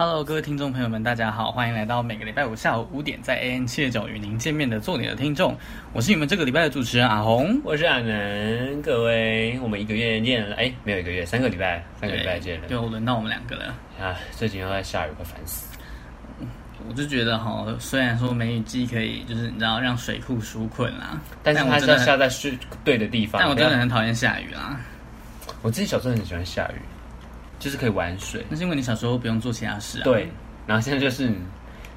Hello，各位听众朋友们，大家好，欢迎来到每个礼拜五下午五点在 AM 七二九与您见面的做你的听众，我是你们这个礼拜的主持人阿红，我是阿能，各位，我们一个月见了，哎，没有一个月，三个礼拜，三个礼拜见了，就轮到我们两个了啊！最近又在下雨，快烦死。我就觉得哈，虽然说梅雨季可以，就是你知道让水库纾困啦，但是它是要下在是对的地方。但我真的很讨厌下雨啦。我自己小时候很喜欢下雨。就是可以玩水，那是因为你小时候不用做其他事啊。对，然后现在就是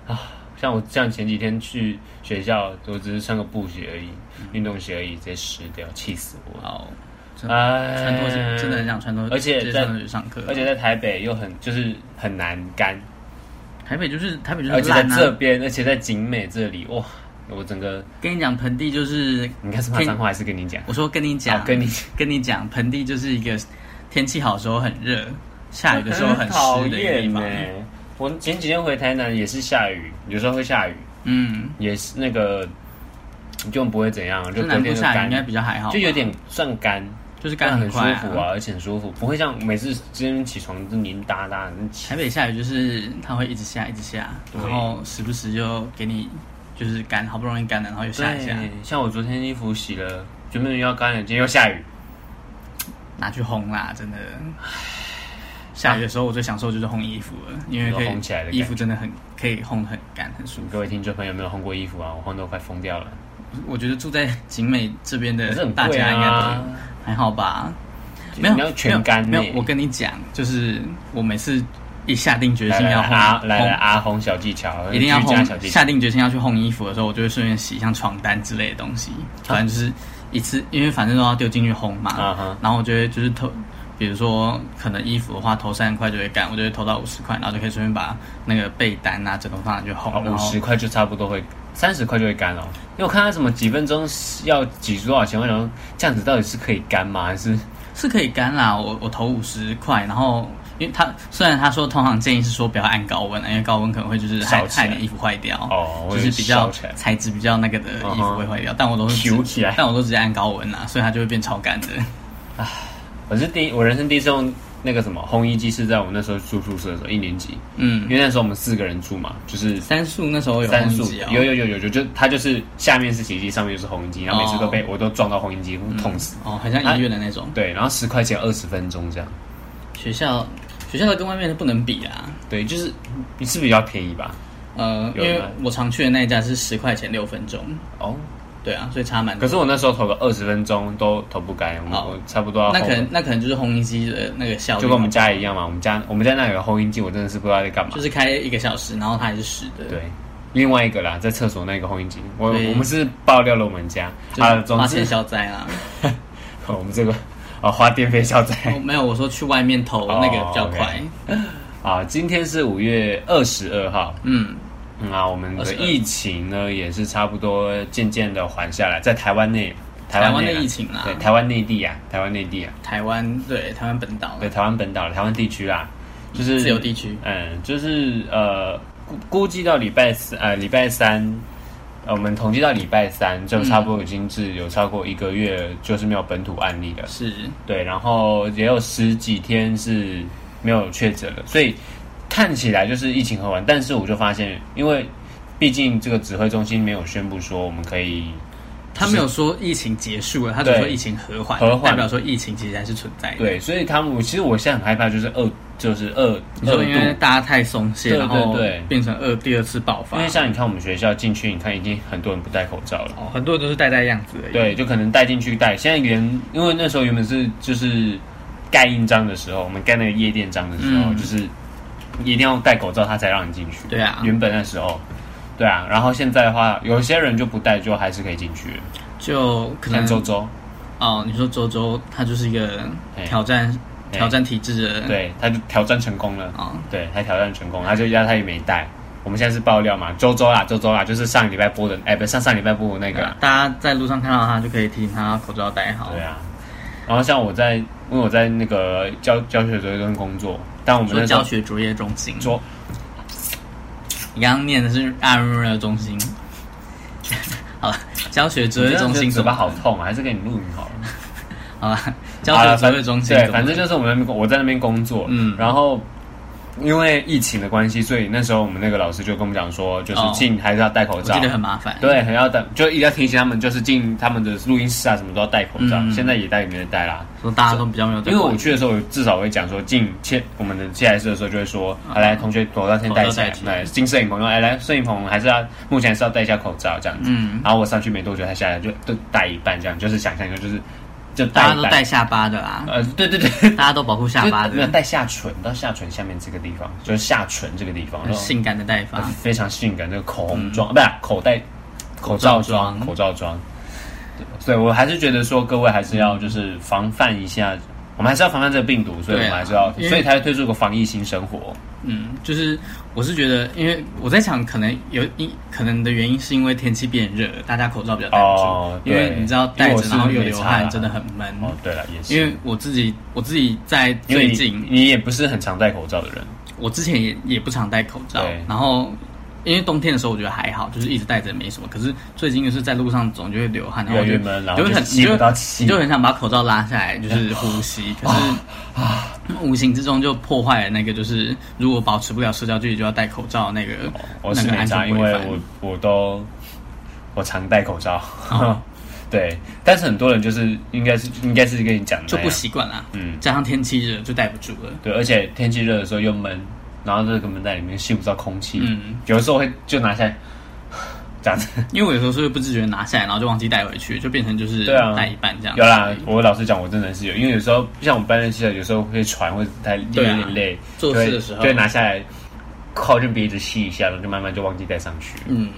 啊，像我像前几天去学校，我只是穿个布鞋而已，嗯、运动鞋而已，直接湿掉，气死我！哦，哎，穿拖鞋真的很想穿拖鞋，而且在上课，而且在台北又很就是很难干。台北就是台北就是、啊，而且在这边，而且在景美这里，哇，我整个跟你讲，盆地就是你看是怕脏话还是跟你讲？我说跟你讲，跟你跟你讲，盆地就是一个天气好的时候很热。下雨的时候很湿的地方。我前几天回台南也是下雨，有时候会下雨。嗯，也是那个就不会怎样，就隔天就干，应该比较还好，就有点算干，就是干很舒服啊，而且很舒服，不会像每次今天起床就黏哒哒。台北下雨就是它会一直下，一直下，然后时不时就给你就是干，好不容易干了，然后又下一下。像我昨天衣服洗了，准备要干了，今天又下雨，拿去烘啦，真的。下雨的时候，我最享受就是烘衣服了，因为可以烘起来的衣服真的很可以烘很干很舒服。各位听众朋友有没有烘过衣服啊？我烘都快疯掉了。我觉得住在景美这边的大家应该都还好吧？没有，全干没有。我跟你讲，就是我每次一下定决心要烘，来来阿红小技巧，一定要烘。下定决心要去烘衣服的时候，我就会顺便洗像床单之类的东西，反正就是一次，因为反正都要丢进去烘嘛。然后我觉得就是偷。比如说，可能衣服的话，投三十块就会干，我就会投到五十块，然后就可以顺便把那个被单啊、枕头放上去烘。五十块就差不多会，三十块就会干了。因为我看他什么几分钟要挤多少钱，我想说这样子到底是可以干吗？还是是可以干啦？我我投五十块，然后因为他虽然他说通常建议是说不要按高温，因为高温可能会就是害害你衣服坏掉哦，就是比较材质比较那个的衣服会坏掉。但我都是但我都直接按高温啊，所以它就会变超干的。唉。我是第一，我人生第一次用那个什么烘衣机，是在我们那时候住宿舍的时候，一年级。嗯，因为那时候我们四个人住嘛，就是三宿那时候有三宿、哦、有有有有有，就它就是下面是洗衣机，上面就是烘衣机，然后每次都被、哦、我都撞到烘衣机，痛死。哦，很像医院的那种。对，然后十块钱二十分钟这样。学校学校的跟外面的不能比啊。对，就是你是比较便宜吧？呃，因为我常去的那一家是十块钱六分钟。哦。对啊，所以差蛮多。可是我那时候投个二十分钟都投不干，我差不多。那可能那可能就是烘衣机的那个效率，就跟我们家一样嘛。我们家我们家那有个烘衣机，我真的是不知道在干嘛。就是开一个小时，然后它还是湿的。对，另外一个啦，在厕所那个烘衣机，我我们是爆料了我们家啊，花钱消灾啦。我们这个啊，花电费消灾。没有，我说去外面投那个比较快。啊，今天是五月二十二号。嗯。那、嗯、我们的疫情呢，也是差不多渐渐的缓下来，在台湾内，台湾的疫情啊，对，台湾内地啊，台湾内地啊，台湾对，台湾本岛，对，台湾本岛，台湾地区啊，就是自由地区，嗯，就是呃，估估计到礼拜四，呃，礼拜三，呃，我们统计到礼拜三，就差不多已经是有超过一个月，就是没有本土案例了，是。对，然后也有十几天是没有确诊了，所以。看起来就是疫情和缓，但是我就发现，因为毕竟这个指挥中心没有宣布说我们可以，他没有说疫情结束了，他只说疫情和缓，和缓代表说疫情其实还是存在的。对，所以他们，其实我现在很害怕，就是二，就是二，你说因为大家太松懈，然后对变成二第二次爆发。因为像你看我们学校进去，你看已经很多人不戴口罩了，哦，很多人都是戴戴样子而已。对，就可能戴进去戴，现在连因为那时候原本是就是盖印章的时候，我们盖那个夜店章的时候，嗯、就是。一定要戴口罩，他才让你进去。对啊，原本那时候，对啊，然后现在的话，有些人就不戴，就还是可以进去。就可能周周哦，你说周周，他就是一个挑战挑战体制的，对，他就挑战成功了啊，哦、对，他挑战成功，他就压他也没戴。我们现在是爆料嘛，周周啦，周周啦，就是上礼拜播的，哎，不是上上礼拜播的那个，大家在路上看到他就可以提醒他口罩戴好。对啊，然后像我在。因为我在那个教教学卓越中心工作，但我们的教学卓越中心。说，你刚刚念的是阿瑞瑞中心。好了，教学卓越中心嘴巴好痛啊，还是给你录音好了。好了，教学卓越中心对，反正就是我们我在那边工作，嗯，然后。因为疫情的关系，所以那时候我们那个老师就跟我们讲说，就是进还是要戴口罩，我觉得很麻烦。对，很要戴，就一定要提醒他们，就是进他们的录音室啊，什么都要戴口罩。现在也戴，也没人戴啦。说大家都比较没有戴。因为我去的时候，至少会讲说，进切我们的接待室的时候，就会说，来，同学口罩先戴起来。来，进摄影棚，哎，来，摄影棚还是要目前还是要戴一下口罩这样子。嗯。然后我上去没多久，他下来就都戴一半这样，就是想象一个就是。就大家都带下巴的啦，呃，对对对，大家都保护下巴的，没有戴下唇，到下唇下面这个地方，就是下唇这个地方，性感的戴法，非常性感，那个口红妆，不是口袋，口罩妆，口罩妆。对，我还是觉得说，各位还是要就是防范一下，我们还是要防范这个病毒，所以我们还是要，所以才会推出个防疫新生活。嗯，就是我是觉得，因为我在想，可能有因可能的原因是因为天气变热，大家口罩比较戴不住。哦，因为你知道戴着然后又流汗，真的很闷。哦，对了，也是。因为我自己我自己在最近你，你也不是很常戴口罩的人，我之前也也不常戴口罩，然后。因为冬天的时候我觉得还好，就是一直戴着没什么。可是最近就是在路上总就会流汗，然后就就会很你就你就很想把口罩拉下来，就是呼吸。可是啊，无形之中就破坏了那个就是如果保持不了社交距离就要戴口罩那个那个安全规范。因为我我都我常戴口罩，对。但是很多人就是应该是应该是跟你讲的，就不习惯啦。嗯，加上天气热就戴不住了。对，而且天气热的时候又闷。然后这个门在里面吸不到空气，嗯，有的时候会就拿下来，这样子。因为我有时候是会不自觉拿下来，然后就忘记带回去，就变成就是对啊，带一半这样。有啦，我老实讲，我真的是有，因为有时候像我们班的系的，有时候会喘，会太有点累，做事的时候，对，拿下来靠近鼻子吸一下，然后就慢慢就忘记带上去。嗯，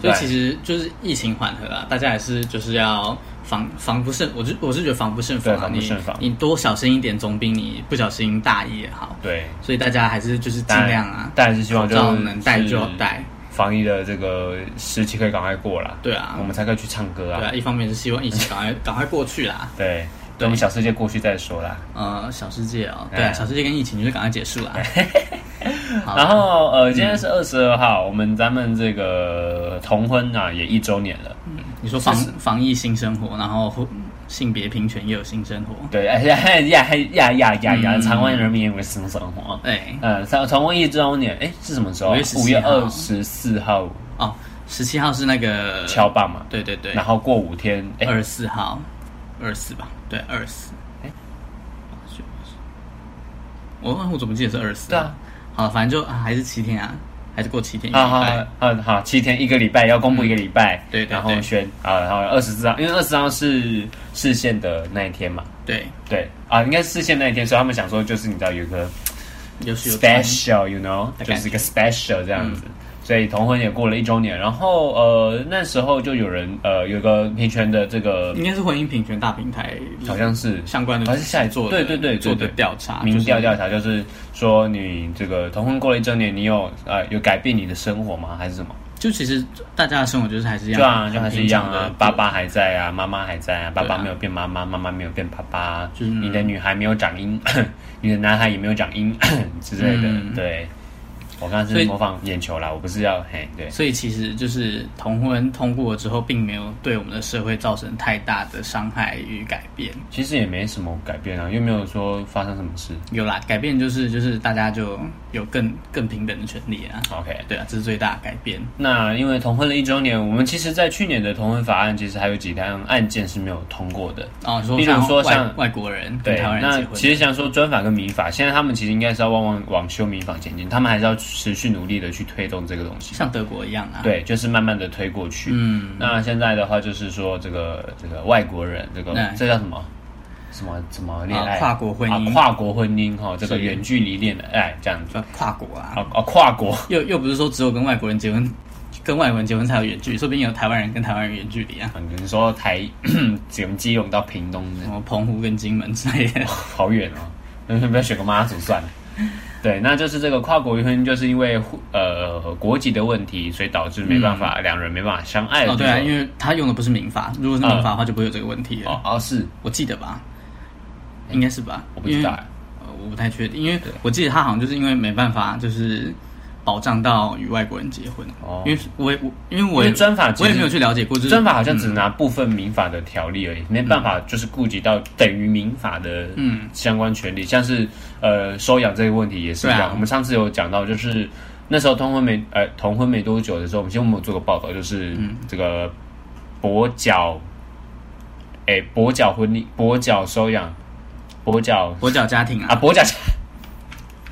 所以其实就是疫情缓和啊，大家还是就是要。防防不胜，我就我是觉得防不胜防，防不胜防。你多小心一点，总比你不小心大意也好。对，所以大家还是就是尽量啊，但是希望就能戴就戴。防疫的这个时期可以赶快过了。对啊，我们才可以去唱歌啊。对啊，一方面是希望疫情赶快 赶快过去啦。对，等我们小世界过去再说啦。呃，小世界哦，对，小世界跟疫情就是赶快结束啦。然后呃，今天是二十二号，我们咱们这个同婚啊也一周年了。嗯，你说防防疫新生活，然后。性别平权也有新生活，对，哎呀呀呀呀呀呀！台湾人民也有新生活，哎，嗯，从从一周年，哎，是什么时候？五月二十四号哦，十七号是那个敲棒嘛？对对对，然后过五天，二十四号，二十四吧？对，二十四，哎，我我怎么记得是二十四？对啊，好，反正就还是七天啊。还是过七天，好好好好，七天一个礼拜要公布一个礼拜，对，然后选啊，然后二十四号，因为二十四号是视线的那一天嘛，对。对啊，应该是视线那一天，所以他们想说就是你知道有个 special，you know，就是一个 special 这样子。所以同婚也过了一周年，然后呃那时候就有人呃有个平权的这个应该是婚姻平权大平台，好像是相关的，还是下一做对对对做的调查，民调调查就是说你这个同婚过了一周年，你有呃有改变你的生活吗？还是什么？就其实大家的生活就是还是一样，对啊，就还是一样啊，爸爸还在啊，妈妈还在啊，爸爸没有变妈妈，妈妈没有变爸爸，就是你的女孩没有长音，你的男孩也没有长音 之类的，对。我刚刚是模仿眼球啦，我不是要嘿对。所以其实就是同婚通过了之后，并没有对我们的社会造成太大的伤害与改变。其实也没什么改变啊，又没有说发生什么事。有啦，改变就是就是大家就有更更平等的权利啊。OK，对啊，这是最大的改变。那因为同婚的一周年，我们其实，在去年的同婚法案，其实还有几单案件是没有通过的哦。比如说像外国人对台湾人结婚，那其实想说专法跟民法，现在他们其实应该是要往往往修民法前进，他们还是要。持续努力的去推动这个东西，像德国一样啊，对，就是慢慢的推过去。嗯，那现在的话就是说，这个这个外国人，这个这叫什么？什么什么恋爱？跨国婚姻，跨国婚姻哈，这个远距离恋爱这样子，跨国啊，啊跨国，又又不是说只有跟外国人结婚，跟外国人结婚才有远距离，说不定有台湾人跟台湾人远距离啊。你说台从基隆到屏东，什么澎湖跟金门之类的，好远哦，那 不要选个妈祖算了。对，那就是这个跨国婚姻，就是因为呃国籍的问题，所以导致没办法两、嗯、人没办法相爱。哦，对啊，因为他用的不是民法，如果是民法的话，就不会有这个问题了。哦，哦，是我记得吧？应该是吧？我不知道，呃，我不太确定，因为我记得他好像就是因为没办法，就是保障到与外国人结婚。哦，因为我也我因为我也专法，我也没有去了解过，专法好像只拿部分民法的条例而已，没办法就是顾及到等于民法的嗯。相关权利，像是呃收养这个问题也是一样。我们上次有讲到，就是那时候通婚没呃同婚没多久的时候，我们先我们有做个报道，就是这个跛脚。哎，跛脚婚礼，跛脚收养，跛脚跛脚家庭啊，啊，跛脚，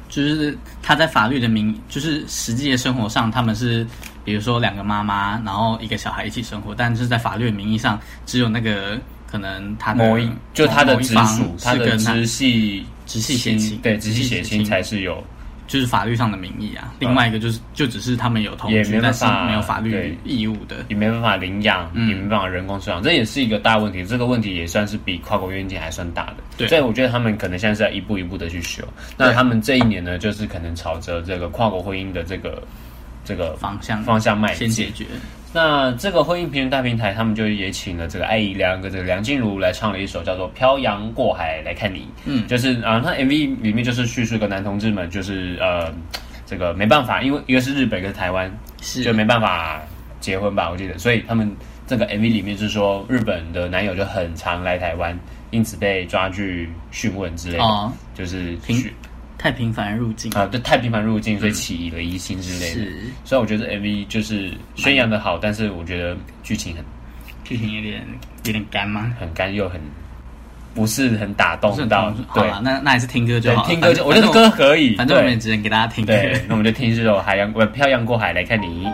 就是他在法律的名，就是实际的生活上，他们是比如说两个妈妈，然后一个小孩一起生活，但是在法律的名义上，只有那个可能他的某一，就他的直属，他的直系直系血亲，对，直系血亲才是有。就是法律上的名义啊，另外一个就是就只是他们有同居，但是没有法律义务的，也没办法领养，嗯、也没办法人工收养，这也是一个大问题。这个问题也算是比跨国冤亲还算大的，对。所以我觉得他们可能现在是要一步一步的去修。那他们这一年呢，就是可能朝着这个跨国婚姻的这个这个方向方向迈进，先解决。那这个婚姻平权大平台，他们就也请了这个艾怡良跟这个梁静茹来唱了一首叫做《漂洋过海来看你》。嗯，就是啊，那 MV 里面就是叙述一个男同志们，就是呃，这个没办法，因为一个是日本，一个是台湾，是就没办法结婚吧，我记得。所以他们这个 MV 里面就是说，日本的男友就很常来台湾，因此被抓去讯问之类的，哦、就是去。太频繁入境啊，对，太频繁入境，所以起了疑心之类的。是，所以我觉得 MV 就是宣扬的好，但是我觉得剧情很，剧情有点有点干吗？很干又很不是很打动到。好了，那那还是听歌就好。听歌就我觉得歌可以，反正我们也只能给大家听。对，那我们就听这首《海洋》，我漂洋过海来看你。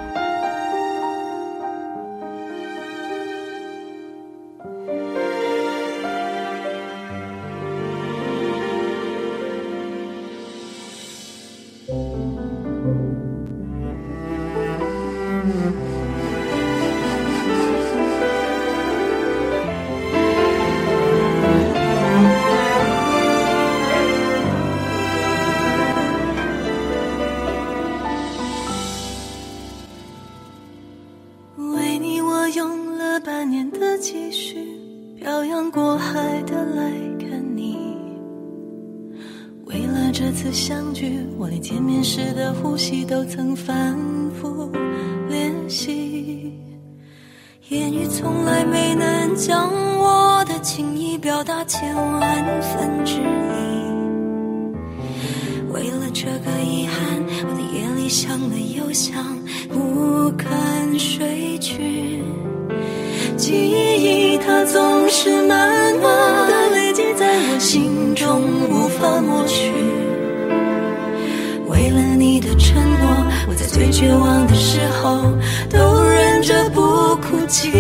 最绝望的时候都忍着不哭泣，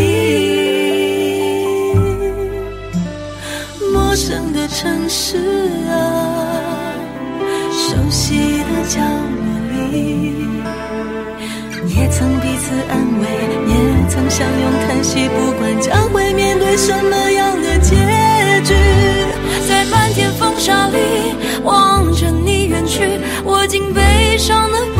陌生的城市啊，熟悉的角落里，也曾彼此安慰，也曾相拥叹息，不管将会面对什么样的结局，在漫天风沙里望着你远去，我竟悲伤的。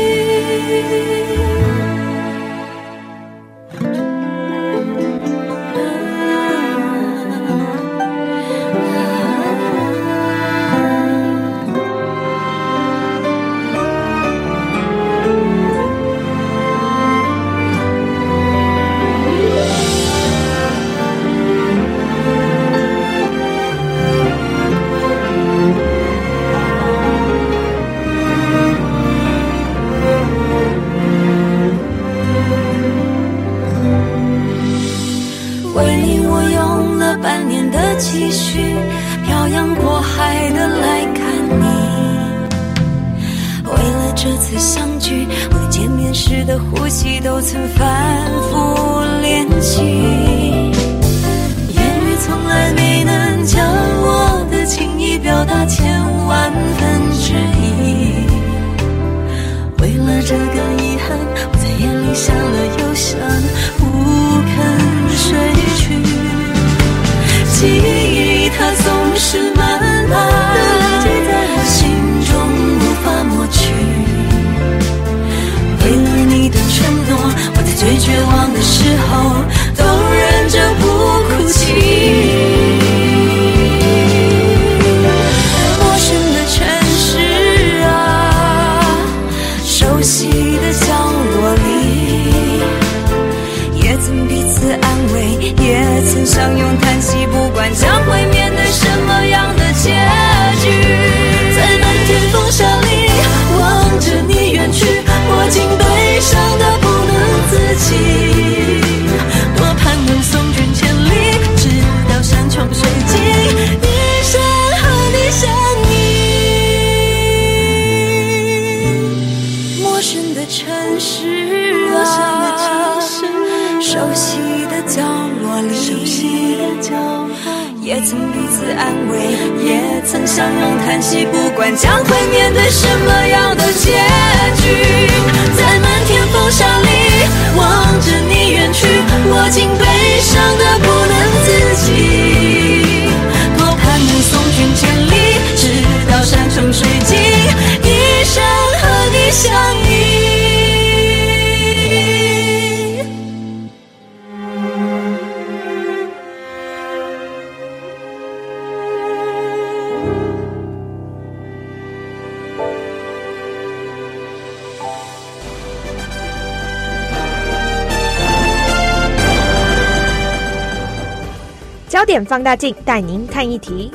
放大镜带您看一题。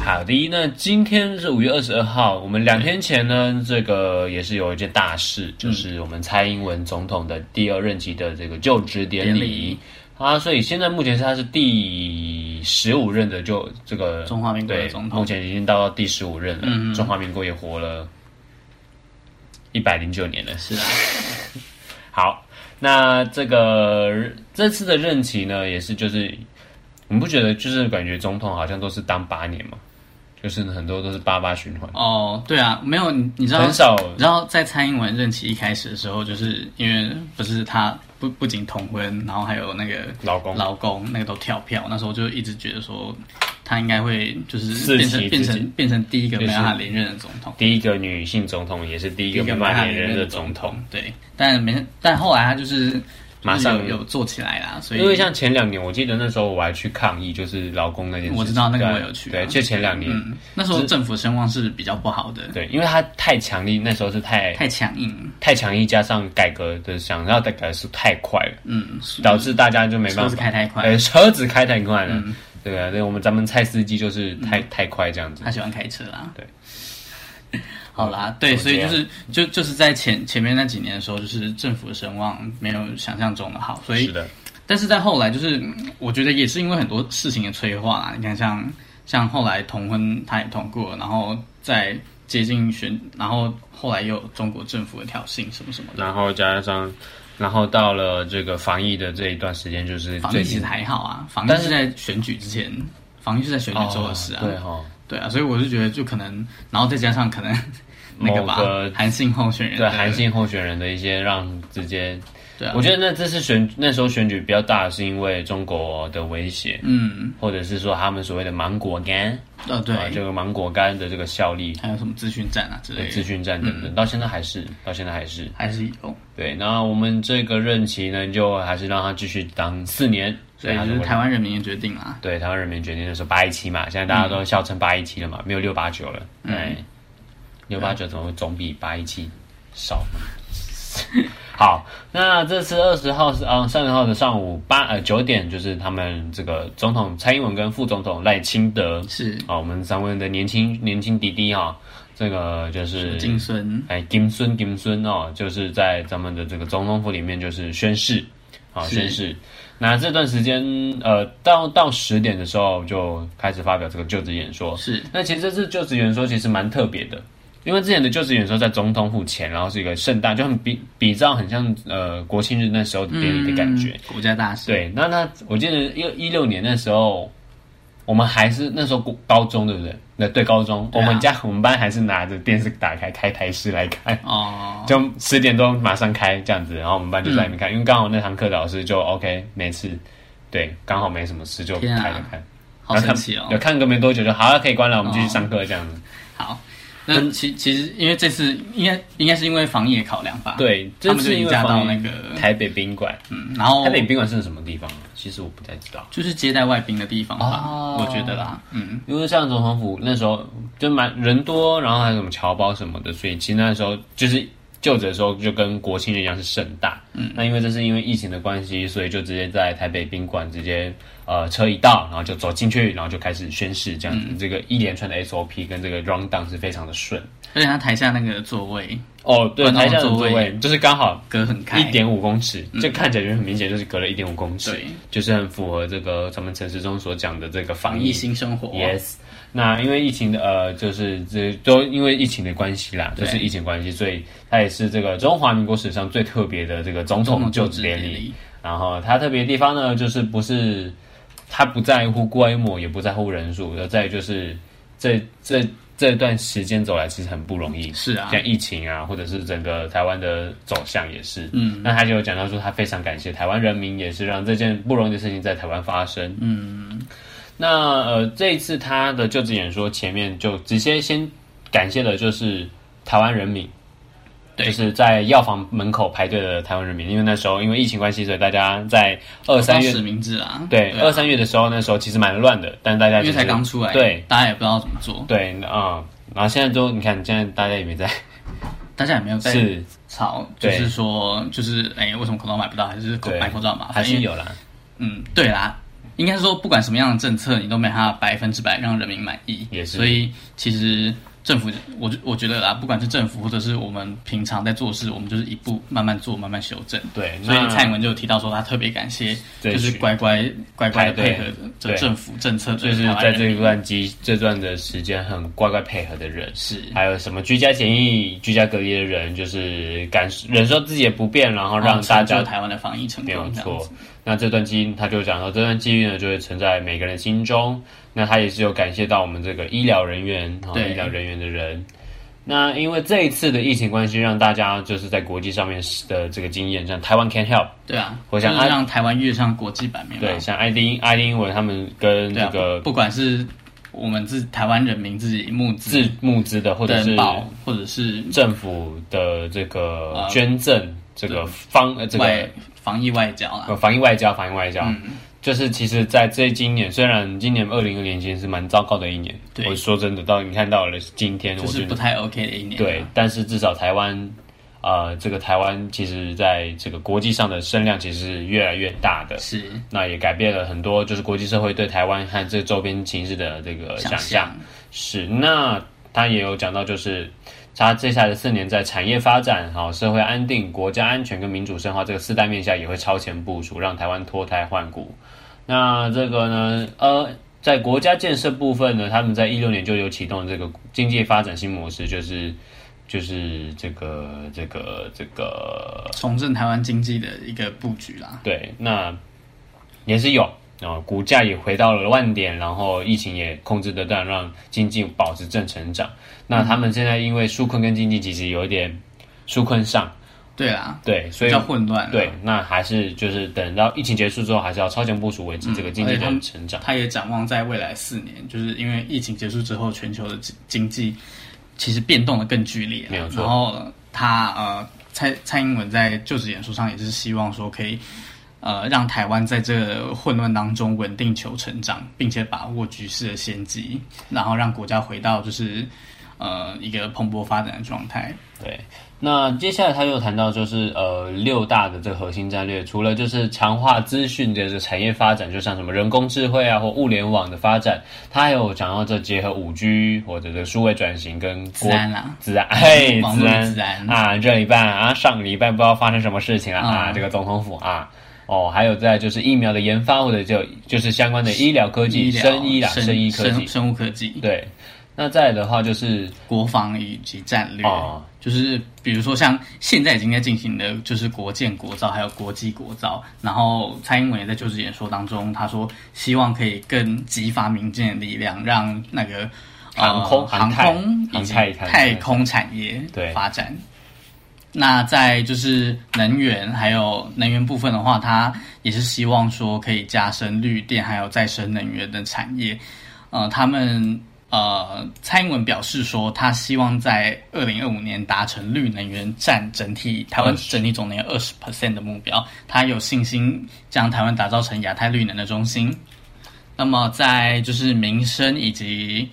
好的，那今天是五月二十二号，我们两天前呢，这个也是有一件大事，就是我们蔡英文总统的第二任期的这个就职典礼。啊，所以现在目前是他是第十五任的就这个中华民国的总统，目前已经到到第十五任了，嗯、中华民国也活了一百零九年了，是啊。好，那这个这次的任期呢，也是就是，你不觉得就是感觉总统好像都是当八年吗？就是很多都是八八循环。哦，对啊，没有你你知道很少，然后在蔡英文任期一开始的时候，就是因为不是他不不仅同婚，然后还有那个老公老公那个都跳票，那时候就一直觉得说。她应该会就是变成变成变成第一个没办法连任的总统，第一个女性总统，也是第一个没办法连任的总统。对，但没但后来她就是马上有做起来啦。所以因为像前两年，我记得那时候我还去抗议，就是劳工那件事。我知道那个我有去。对，就前两年，那时候政府声望是比较不好的。对，因为他太强力，那时候是太太强硬，太强硬，加上改革的想要改革是太快了，嗯，导致大家就没办法。车子开太快，对，车子开太快了。对啊，对，我们咱们蔡司机就是太、嗯、太快这样子。他喜欢开车啦。对，好啦，对，所以就是就就是在前前面那几年的时候，就是政府的声望没有想象中的好，所以，是的。但是在后来，就是我觉得也是因为很多事情的催化啦。你看像，像像后来同婚他也通过，然后在接近选，然后后来又有中国政府的挑衅什么什么的，然后加上。然后到了这个防疫的这一段时间，就是防疫其实还好啊，防疫是在选举之前，防疫是在选举之后的事啊，对哈，对啊，所以我就觉得就可能，然后再加上可能那个吧，韩信候选人，对韩信候选人的一些让直接。对啊，我觉得那这次选那时候选举比较大，是因为中国的威胁，嗯，或者是说他们所谓的芒果干，啊，对，这个芒果干的这个效力，还有什么资讯战啊之类的，资讯战等等，到现在还是，到现在还是，还是有。对，然后我们这个任期呢，就还是让他继续当四年，所以就是台湾人民决定了，对，台湾人民决定的时候八一七嘛，现在大家都笑称八一七了嘛，没有六八九了，对，六八九怎么会总比八一七少？好，那这次二十号是啊，三十号的上午八呃九点，就是他们这个总统蔡英文跟副总统赖清德是啊，我们三位的年轻年轻弟弟哈，这个就是金孙哎金孙金孙哦，就是在咱们的这个总统府里面就是宣誓啊宣誓。那这段时间呃到到十点的时候就开始发表这个就职演说是。那其实这次就职演说其实蛮特别的。因为之前的就职演说在总统府前，然后是一个盛大，就很比比照很像呃国庆日那时候的典礼的感觉，嗯、国家大事。对，那那我记得一一六年那时候，我们还是那时候高中，对不对？那对高中，啊、我们家我们班还是拿着电视打开开台式来看，哦，就十点钟马上开这样子，然后我们班就在里面看，嗯、因为刚好那堂课老师就 OK，每次对刚好没什么事就开着看，啊、好神奇哦，有看个没多久就好了，可以关了，我们继续上课这样子，哦、好。那其其实，因为这次应该应该是因为防疫的考量吧？对，这次因为到那个台北宾馆，嗯，然后台北宾馆是什么地方？其实我不太知道，就是接待外宾的地方吧？哦、我觉得啦，嗯，因为像总统府那时候就蛮人多，然后还有什么侨胞什么的，所以其实那时候就是。就职的时候就跟国庆一样是盛大。嗯，那因为这是因为疫情的关系，所以就直接在台北宾馆直接呃车一到，然后就走进去，然后就开始宣誓这样子。嗯、这个一连串的 SOP 跟这个 round down 是非常的顺。而且他台下那个座位哦，对，台下的座位就是刚好隔很开一点五公尺，就看起来就很明显，就是隔了一点五公尺，对，就是很符合这个咱们陈时中所讲的这个防疫新生活。Yes，那因为疫情的呃，就是这都因为疫情的关系啦，就是疫情关系，所以他也是这个中华民国史上最特别的这个总统就职典礼。然后他特别的地方呢，就是不是他不在乎规模，也不在乎人数，而在就是这这。这段时间走来其实很不容易，是啊，像疫情啊，或者是整个台湾的走向也是，嗯，那他就有讲到说，他非常感谢台湾人民，也是让这件不容易的事情在台湾发生，嗯，那呃，这一次他的就职演说前面就直接先感谢的就是台湾人民。对，就是在药房门口排队的台湾人民，因为那时候因为疫情关系，所以大家在二三月实名制啊，对，二三、啊、月的时候，那时候其实蛮乱的，但大家因为才刚出来，对，大家也不知道怎么做，对啊、嗯，然后现在都你看，现在大家也没在，大家也没有在吵，就是说，就是哎，为什么口罩买不到，还是口买口罩嘛，还是有啦，嗯，对啦，应该说不管什么样的政策，你都没办法百分之百让人民满意，也是，所以其实。政府，我我觉得啦，不管是政府或者是我们平常在做事，我们就是一步慢慢做，慢慢修正。对，所以蔡英文就有提到说，他特别感谢，就是乖乖乖乖的配合的政府政策，就是在这一段期这段的时间很乖乖配合的人，是还有什么居家检疫、居家隔离的人，就是感忍受自己的不便，然后让大家台湾的防疫成功。没有错。那这段机，他就讲到这段机遇呢，就会存在每个人心中。那他也是有感谢到我们这个医疗人员，对医疗人员的人。那因为这一次的疫情关系，让大家就是在国际上面的这个经验，像台湾 Can Help，对啊，我想让台湾跃上国际版面。对，像爱丁爱丁文他们跟这个，不管是我们自台湾人民自己募资自募资的，或者是或者是政府的这个捐赠，这个方呃这个。防疫外交啊，防疫外交，防疫外交，嗯、就是其实，在这今年，虽然今年二零二零年是蛮糟糕的一年，我说真的，到你看到了今天，就是不太 OK 的一年。对，但是至少台湾，呃，这个台湾其实在这个国际上的声量其实是越来越大的，是，那也改变了很多，就是国际社会对台湾和这周边情势的这个。想象是，那他也有讲到，就是。他接下来的四年，在产业发展、好社会安定、国家安全跟民主深化这个四大面下，也会超前部署，让台湾脱胎换骨。那这个呢，呃，在国家建设部分呢，他们在一六年就有启动这个经济发展新模式，就是就是这个这个这个重振台湾经济的一个布局啦。对，那也是有。然后股价也回到了万点，然后疫情也控制得当，让经济保持正成长。那他们现在因为纾困跟经济其实有一点纾困上，对啊，对，所以比较混乱。对，那还是就是等到疫情结束之后，还是要超前部署维持这个经济的成长。他也展望在未来四年，就是因为疫情结束之后，全球的经济其实变动的更剧烈。没有错。然后他呃，蔡蔡英文在就职演说上也是希望说可以。呃，让台湾在这混乱当中稳定求成长，并且把握局势的先机，然后让国家回到就是呃一个蓬勃发展的状态。对，那接下来他又谈到就是呃六大的这个核心战略，除了就是强化资讯的这个产业发展，就像什么人工智慧啊或物联网的发展，他还有讲到这结合五 G 或者这数位转型跟国资安啊，资安，嘿，资安，资安啊，这礼拜啊，上个礼拜不知道发生什么事情了啊，啊，这个总统府啊。哦，还有在就是疫苗的研发，或者就就是相关的医疗科技、医生医啦、生医科技、生、生物科技。对，那再来的话就是国防以及战略，哦、就是比如说像现在已经在进行的，就是国建国造，还有国际国造。然后蔡英文也在就职演说当中，他说希望可以更激发民间的力量，让那个航空、呃、航空以及太空产业对发展。那在就是能源还有能源部分的话，它也是希望说可以加深绿电还有再生能源的产业。呃，他们呃，蔡英文表示说，他希望在二零二五年达成绿能源占整体台湾整体总能源二十 percent 的目标。他有信心将台湾打造成亚太绿能的中心。那么在就是民生以及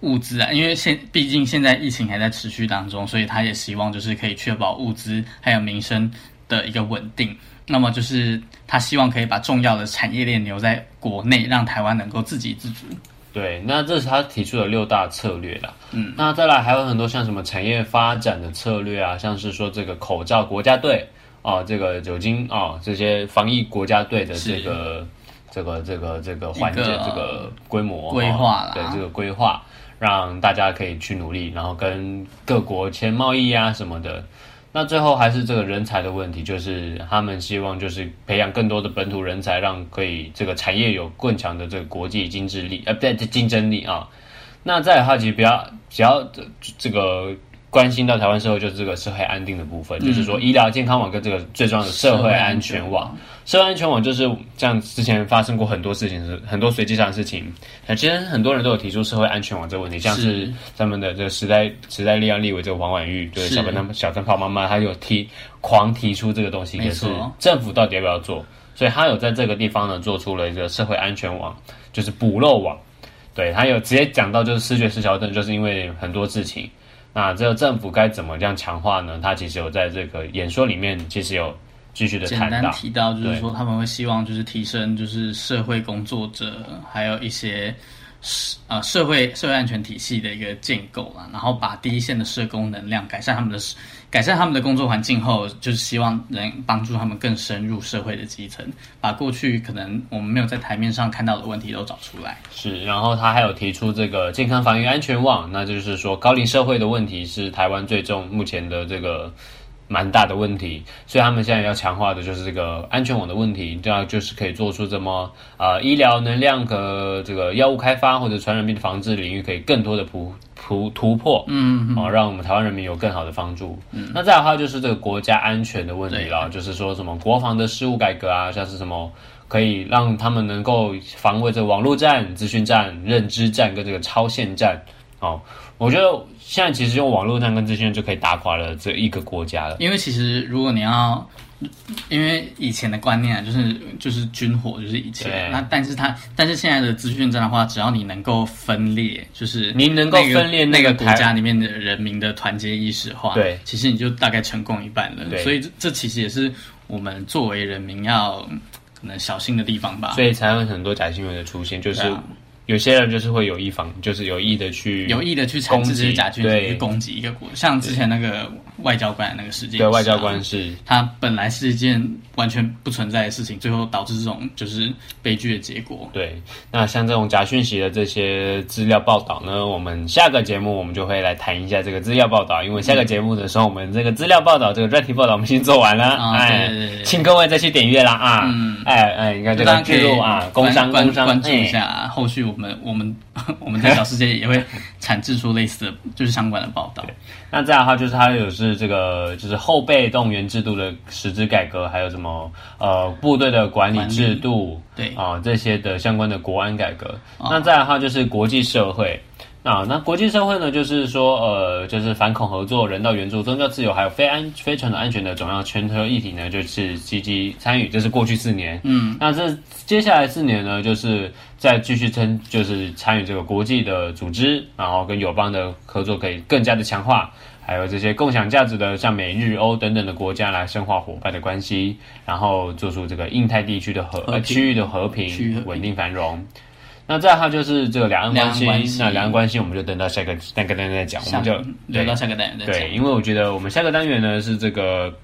物资啊，因为现毕竟现在疫情还在持续当中，所以他也希望就是可以确保物资还有民生的一个稳定。那么就是他希望可以把重要的产业链留在国内，让台湾能够自给自足。对，那这是他提出的六大策略啦。嗯，那再来还有很多像什么产业发展的策略啊，像是说这个口罩国家队啊，这个酒精啊，这些防疫国家队的这个这个这个这个环节这个规模规划啦，对这个规划。让大家可以去努力，然后跟各国签贸易啊什么的。那最后还是这个人才的问题，就是他们希望就是培养更多的本土人才，让可以这个产业有更强的这个国际竞争力，呃，不对，竞争力啊。那再有，他其实比较比较这个。关心到台湾社会就是这个社会安定的部分，嗯、就是说医疗健康网跟这个最重要的社会安全网。社会安全网就是像之前发生过很多事情，是很多随机上的事情。那其实很多人都有提出社会安全网这个问题，像是咱们的这个时代时代力量立委这个王婉玉，就是小灯泡小灯泡妈妈，她有提狂提出这个东西，可是政府到底要不要做？所以她有在这个地方呢做出了一个社会安全网，就是补漏网。对，她有直接讲到就是失觉失调症，就是因为很多事情。那这个政府该怎么这样强化呢？他其实有在这个演说里面，其实有继续的谈到，简单提到，就是说他们会希望就是提升就是社会工作者，还有一些社。呃，社会社会安全体系的一个建构嘛，然后把第一线的社工能量改善他们的改善他们的工作环境后，就是希望能帮助他们更深入社会的基层，把过去可能我们没有在台面上看到的问题都找出来。是，然后他还有提出这个健康防疫安全网，那就是说高龄社会的问题是台湾最重目前的这个。蛮大的问题，所以他们现在要强化的就是这个安全网的问题，这样就是可以做出这么呃医疗能量和这个药物开发或者传染病的防治领域可以更多的突突突破，嗯，啊，让我们台湾人民有更好的帮助。嗯，那再来的话就是这个国家安全的问题了，就是说什么国防的事务改革啊，像是什么可以让他们能够防卫这个网络战、资讯战、认知战跟这个超限战，哦，我觉得。现在其实用网络战跟资讯就可以打垮了这一个国家了。因为其实如果你要，因为以前的观念啊，就是就是军火就是以前。那但是它但是现在的资讯战的话，只要你能够分裂，就是你能够分裂那个国家里面的人民的团结意识的话，对，其实你就大概成功一半了。所以这这其实也是我们作为人民要可能小心的地方吧。所以才会很多假新闻的出现，就是。有些人就是会有意防，就是有意的去有意的去产制这些假去攻击一个国，像之前那个外交官那个事件，对，外交官是，他本来是一件完全不存在的事情，最后导致这种就是悲剧的结果。对，那像这种假讯息的这些资料报道呢，我们下个节目我们就会来谈一下这个资料报道，因为下个节目的时候，我们这个资料报道这个专题报道我们已经做完了，哎，请各位再去点阅啦啊，嗯，哎哎，应该这个记录啊，工商工商关注一下，后续我。我们我们 我们在小世界也会产制出类似的就是相关的报道。那这样的话，就是它有是这个就是后备动员制度的实质改革，还有什么呃部队的管理制度，对啊、呃、这些的相关的国安改革。哦、那再来的话，就是国际社会。啊，那国际社会呢，就是说，呃，就是反恐合作、人道援助、宗教自由，还有非安非传统安全的重要全球议题呢，就是积极参与。这是过去四年，嗯，那这接下来四年呢，就是再继续参，就是参与这个国际的组织，然后跟友邦的合作可以更加的强化，还有这些共享价值的，像美日欧等等的国家来深化伙伴的关系，然后做出这个印太地区的和，区域的和平、稳定、繁荣。那再还有就是这个两岸关系，那两岸关系我们就等到下个单个单元再讲，我们就留到下个单元再讲。对，因为我觉得我们下个单元呢是这个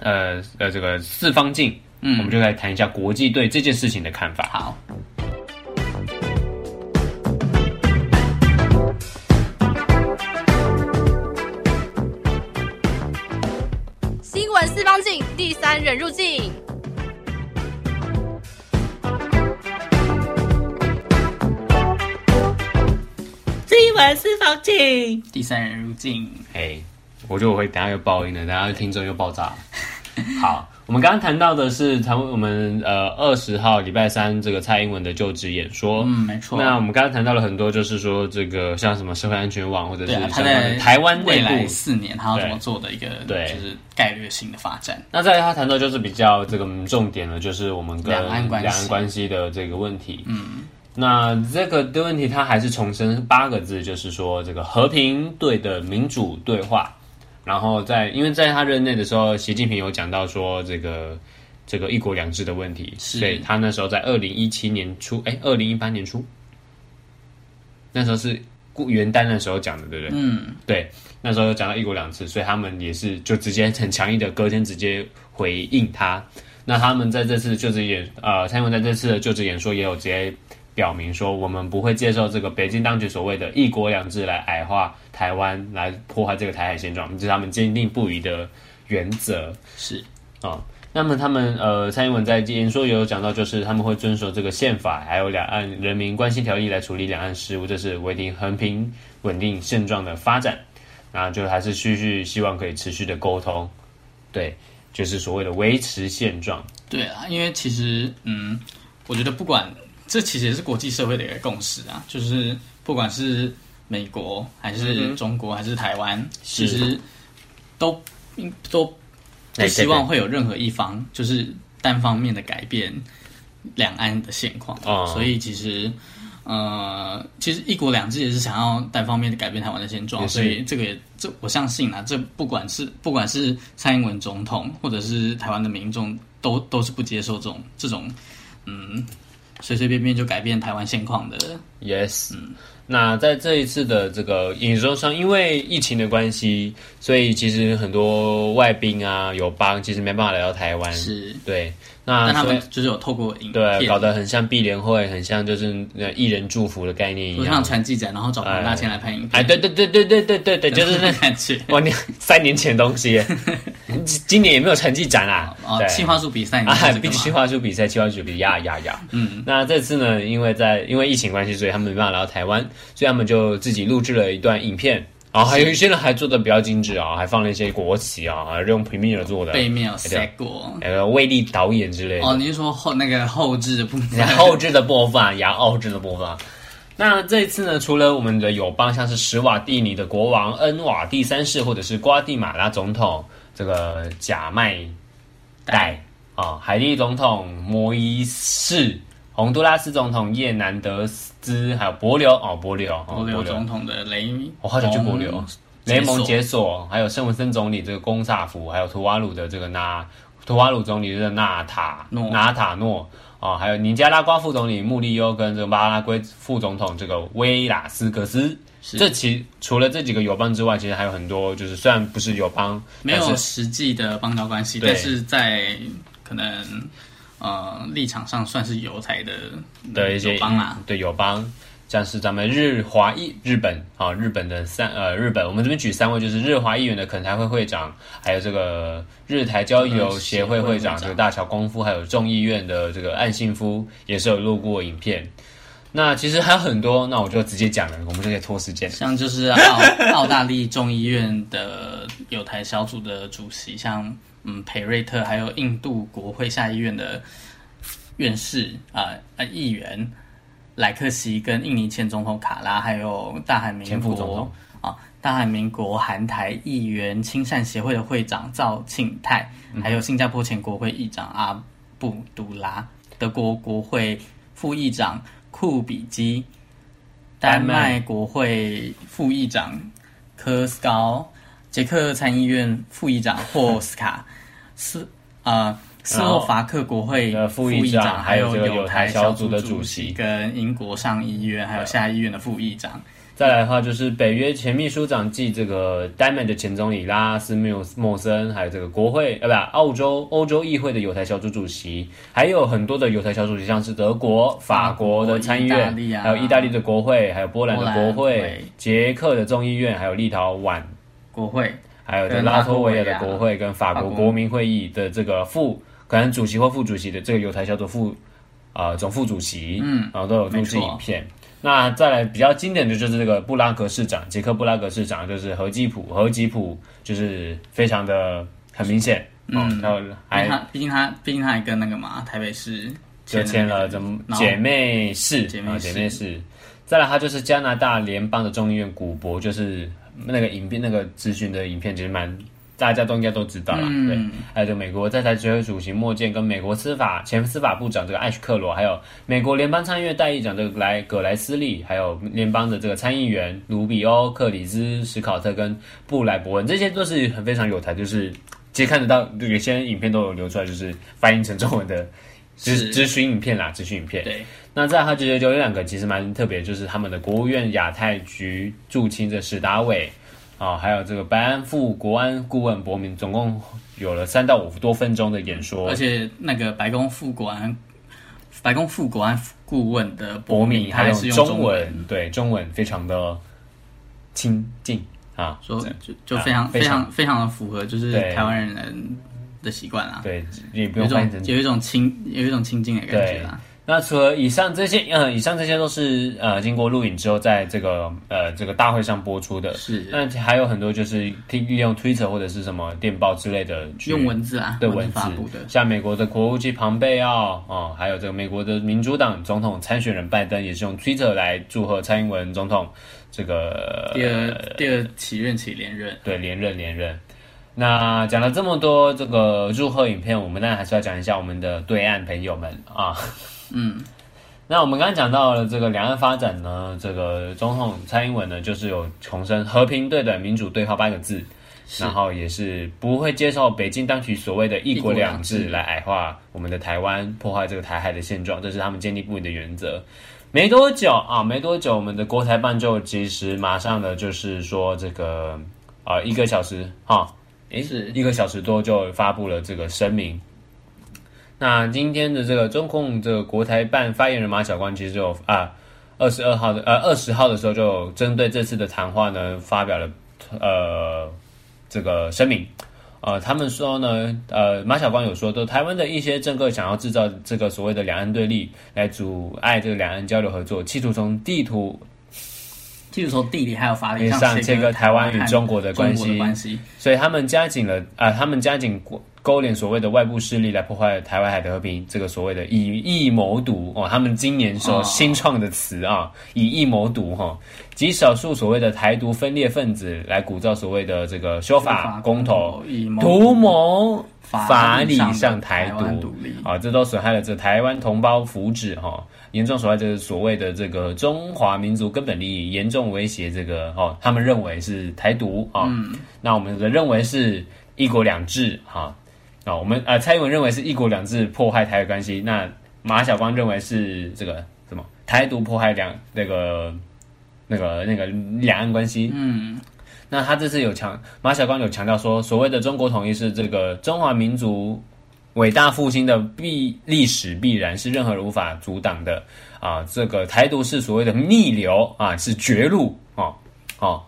呃呃这个四方镜，嗯，我们就来谈一下国际对这件事情的看法。好，新闻四方镜，第三人入镜。新闻四方镜，第三人入境。哎，我觉得我会等下又爆音了，等下听众又爆炸。好，我们刚刚谈到的是，谈我们呃二十号礼拜三这个蔡英文的就职演说。嗯，没错。那我们刚刚谈到了很多，就是说这个像什么社会安全网，或者是他在台湾未来四年他要怎么做的一个，对，就是概略性的发展。那在他谈到就是比较这个重点的，就是我们跟两岸关系的这个问题。嗯。那这个的问题，他还是重申八个字，就是说这个和平对的民主对话。然后在因为在他任内的时候，习近平有讲到说这个这个一国两制的问题，是所以他那时候在二零一七年初，哎，二零一八年初，那时候是元旦的时候讲的，对不对？嗯，对，那时候有讲到一国两制，所以他们也是就直接很强硬的隔天直接回应他。那他们在这次就职演，呃，蔡英文在这次的就职演说也有直接表明说，我们不会接受这个北京当局所谓的一国两制来矮化台湾，来破坏这个台海现状，这是他们坚定不移的原则。是啊、哦，那么他们呃，蔡英文在演说也有讲到，就是他们会遵守这个宪法，还有两岸人民关系条例来处理两岸事务，这是维持和平稳定现状的发展。那就还是继续希望可以持续的沟通，对。就是所谓的维持现状。对啊，因为其实，嗯，我觉得不管这其实也是国际社会的一个共识啊，就是不管是美国还是中国还是台湾，嗯、其实都都不希望会有任何一方就是单方面的改变两岸的现况。哦，所以其实。呃，其实一国两制也是想要单方面的改变台湾的现状，所以这个也这我相信啊，这不管是不管是蔡英文总统或者是台湾的民众，都都是不接受这种这种嗯随随便便就改变台湾现况的。Yes，嗯，那在这一次的这个演奏上，因为疫情的关系，所以其实很多外宾啊友邦其实没办法来到台湾，是对。那他们就是有透过影片，对，搞得很像碧联会，很像就是艺人祝福的概念一样，像传记展，然后找庞大钱来拍影片。哎，对对对对对对对对，就是那感觉。哇，你三年前的东西，今年也没有传记展啊。哦，企划书比赛啊，企划书比赛，企划书比赛，呀呀呀。嗯，那这次呢，因为在因为疫情关系，所以他们没办法来到台湾，所以他们就自己录制了一段影片。然后还有一些人还做的比较精致啊，还放了一些国旗啊，还用平面做的，背面有塞过，呃，威力导演之类的。哦，您说后那个后置的部分，后置的播放，然后后制的播放。那这一次呢，除了我们的友邦，像是史瓦蒂尼的国王恩瓦第三世，或者是瓜地马拉总统这个贾麦代啊，海地总统摩伊士。洪都拉斯总统叶南德斯，还有帛琉哦，帛琉，帛琉总统的雷，我好想去帛琉，雷蒙解锁，还有圣文森总理这个公萨福，还有图瓦鲁的这个纳，图瓦鲁总理这个纳塔诺，纳塔诺啊，还有尼加拉瓜副总理穆利优跟这个巴拉圭副总统这个威拉斯格斯，这其除了这几个友邦之外，其实还有很多，就是虽然不是友邦，没有实际的邦交关系，但是在可能。呃，立场上算是友台的的一些友邦啊，对友邦，像是咱们日华裔日本啊，日本的三呃日本，我们这边举三位，就是日华议员的肯台会会长，还有这个日台交流协会会长，这个大桥光夫，还有众议院的这个岸信夫，也是有录过影片。那其实还有很多，那我就直接讲了，我们就可以拖时间。像就是澳澳大利众议院的友台小组的主席，像。嗯，裴瑞特还有印度国会下议院的院士啊呃，呃议员莱克西跟印尼前总统卡拉，还有大韩民国啊大韩民国韩台议员亲善协会的会长赵庆泰，还有新加坡前国会议长阿布杜拉，德国国会副议长库比基，丹麦国会副议长科斯高。捷克参议院副议长霍斯卡，斯啊斯洛伐克国会的副议长，还有友台小组的主席，跟英国上议院还有下议院的副议长。再来的话就是北约前秘书长暨这个丹麦的前总理拉斯缪斯莫森，还有这个国会呃不澳洲欧洲议会的友台小组主席，还有很多的友台小组主席，像是德国、法国的参议院，还有意大利的国会，还有波兰的国会，捷克的众议院，还有立陶宛。国会，还有在拉脱维亚的国会跟法国国民会议的这个副可能主席或副主席的这个犹太小组副啊、呃、总副主席，嗯，然后都有录制影片。那再来比较经典的就是这个布拉格市长，捷克布拉格市长就是何基普，何基普就是非常的很明显，嗯，然后还毕竟他毕竟他还跟那个嘛台北市就签了怎么姐妹市，姐妹市。再来他就是加拿大联邦的众议院古博就是。那个影片，那个咨询的影片其实蛮大家都应该都知道了。嗯、对，还有就美国在台指挥主席莫健跟美国司法前司法部长这个艾许克罗，还有美国联邦参议院代议长这个莱葛莱斯利，还有联邦的这个参议员卢比欧、克里兹史考特跟布莱伯恩，这些都是很非常有台，就是其实看得到有些影片都有流出来，就是翻译成中文的咨咨询影片啦，咨询影片。对。那在他觉得就有两个其实蛮特别，就是他们的国务院亚太局驻青的史达伟啊，还有这个白安副国安顾问伯明，总共有了三到五多分钟的演说。而且那个白宫副国安、白宫副国安顾问的伯明，他还是用中文，对中文非常的亲近啊，说就就非常、啊、非常非常的符合就是台湾人的习惯啦。对，也不用有一种亲有一种亲近的感觉啦。那除了以上这些，呃，以上这些都是呃经过录影之后，在这个呃这个大会上播出的。是。那还有很多就是利用 Twitter 或者是什么电报之类的，用文字啊，对文字发布的。像美国的国务卿庞贝奥啊、哦，还有这个美国的民主党总统参选人拜登，也是用 Twitter 来祝贺蔡英文总统这个第二第二期任期连任。对，连任连任。那讲了这么多这个祝贺影片，我们当然还是要讲一下我们的对岸朋友们啊。嗯，那我们刚刚讲到了这个两岸发展呢，这个总统蔡英文呢，就是有重申和平、对等、民主对话八个字，然后也是不会接受北京当局所谓的一国两制来矮化我们的台湾，破坏这个台海的现状，这是他们坚定不移的原则。没多久啊，没多久，我们的国台办就及时马上的就是说这个啊，一个小时哈，诶，是一个小时多就发布了这个声明。那今天的这个中控这个国台办发言人马晓光其实就啊，二十二号的呃二十号的时候就针对这次的谈话呢发表了呃这个声明，呃他们说呢呃马晓光有说，都台湾的一些政客想要制造这个所谓的两岸对立，来阻碍这个两岸交流合作，企图从地图，企图从地理还有法律上切割台湾与中国的关系，所以他们加紧了啊、呃，他们加紧过。勾连所谓的外部势力来破坏台湾海的和平，这个所谓的以疫谋独哦，他们今年所新创的词啊，以疫谋独哈，极少数所谓的台独分裂分子来鼓噪所谓的这个修法公投，图谋法理上台独啊，这都损害了这台湾同胞福祉哈，严重损害这个所谓的这个中华民族根本利益，严重威胁这个哦，他们认为是台独啊，那我们的认为是一国两制哈。啊，我们呃，蔡英文认为是一国两制破坏台海关系，那马晓光认为是这个什么台独破坏两那个那个那个两岸关系。嗯，那他这次有强，马晓光有强调说，所谓的中国统一是这个中华民族伟大复兴的必历史必然，是任何人无法阻挡的啊。这个台独是所谓的逆流啊，是绝路啊，哦，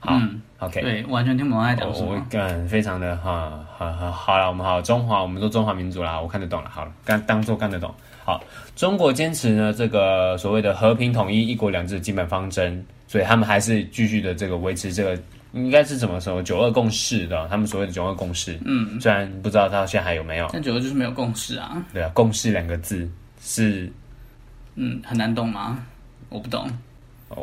好。嗯 OK，对，完全听不懂他在讲什么。我干，非常的哈，好好好了，我们好中华，我们都中华民族啦，我看得懂了。好了，刚当做看得懂。好，中国坚持呢这个所谓的和平统一、一国两制基本方针，所以他们还是继续的这个维持这个，应该是什么时候九二共识的？他们所谓的九二共识，嗯，虽然不知道到现在还有没有。但九二就是没有共识啊。对啊，共识两个字是，嗯，很难懂吗？我不懂。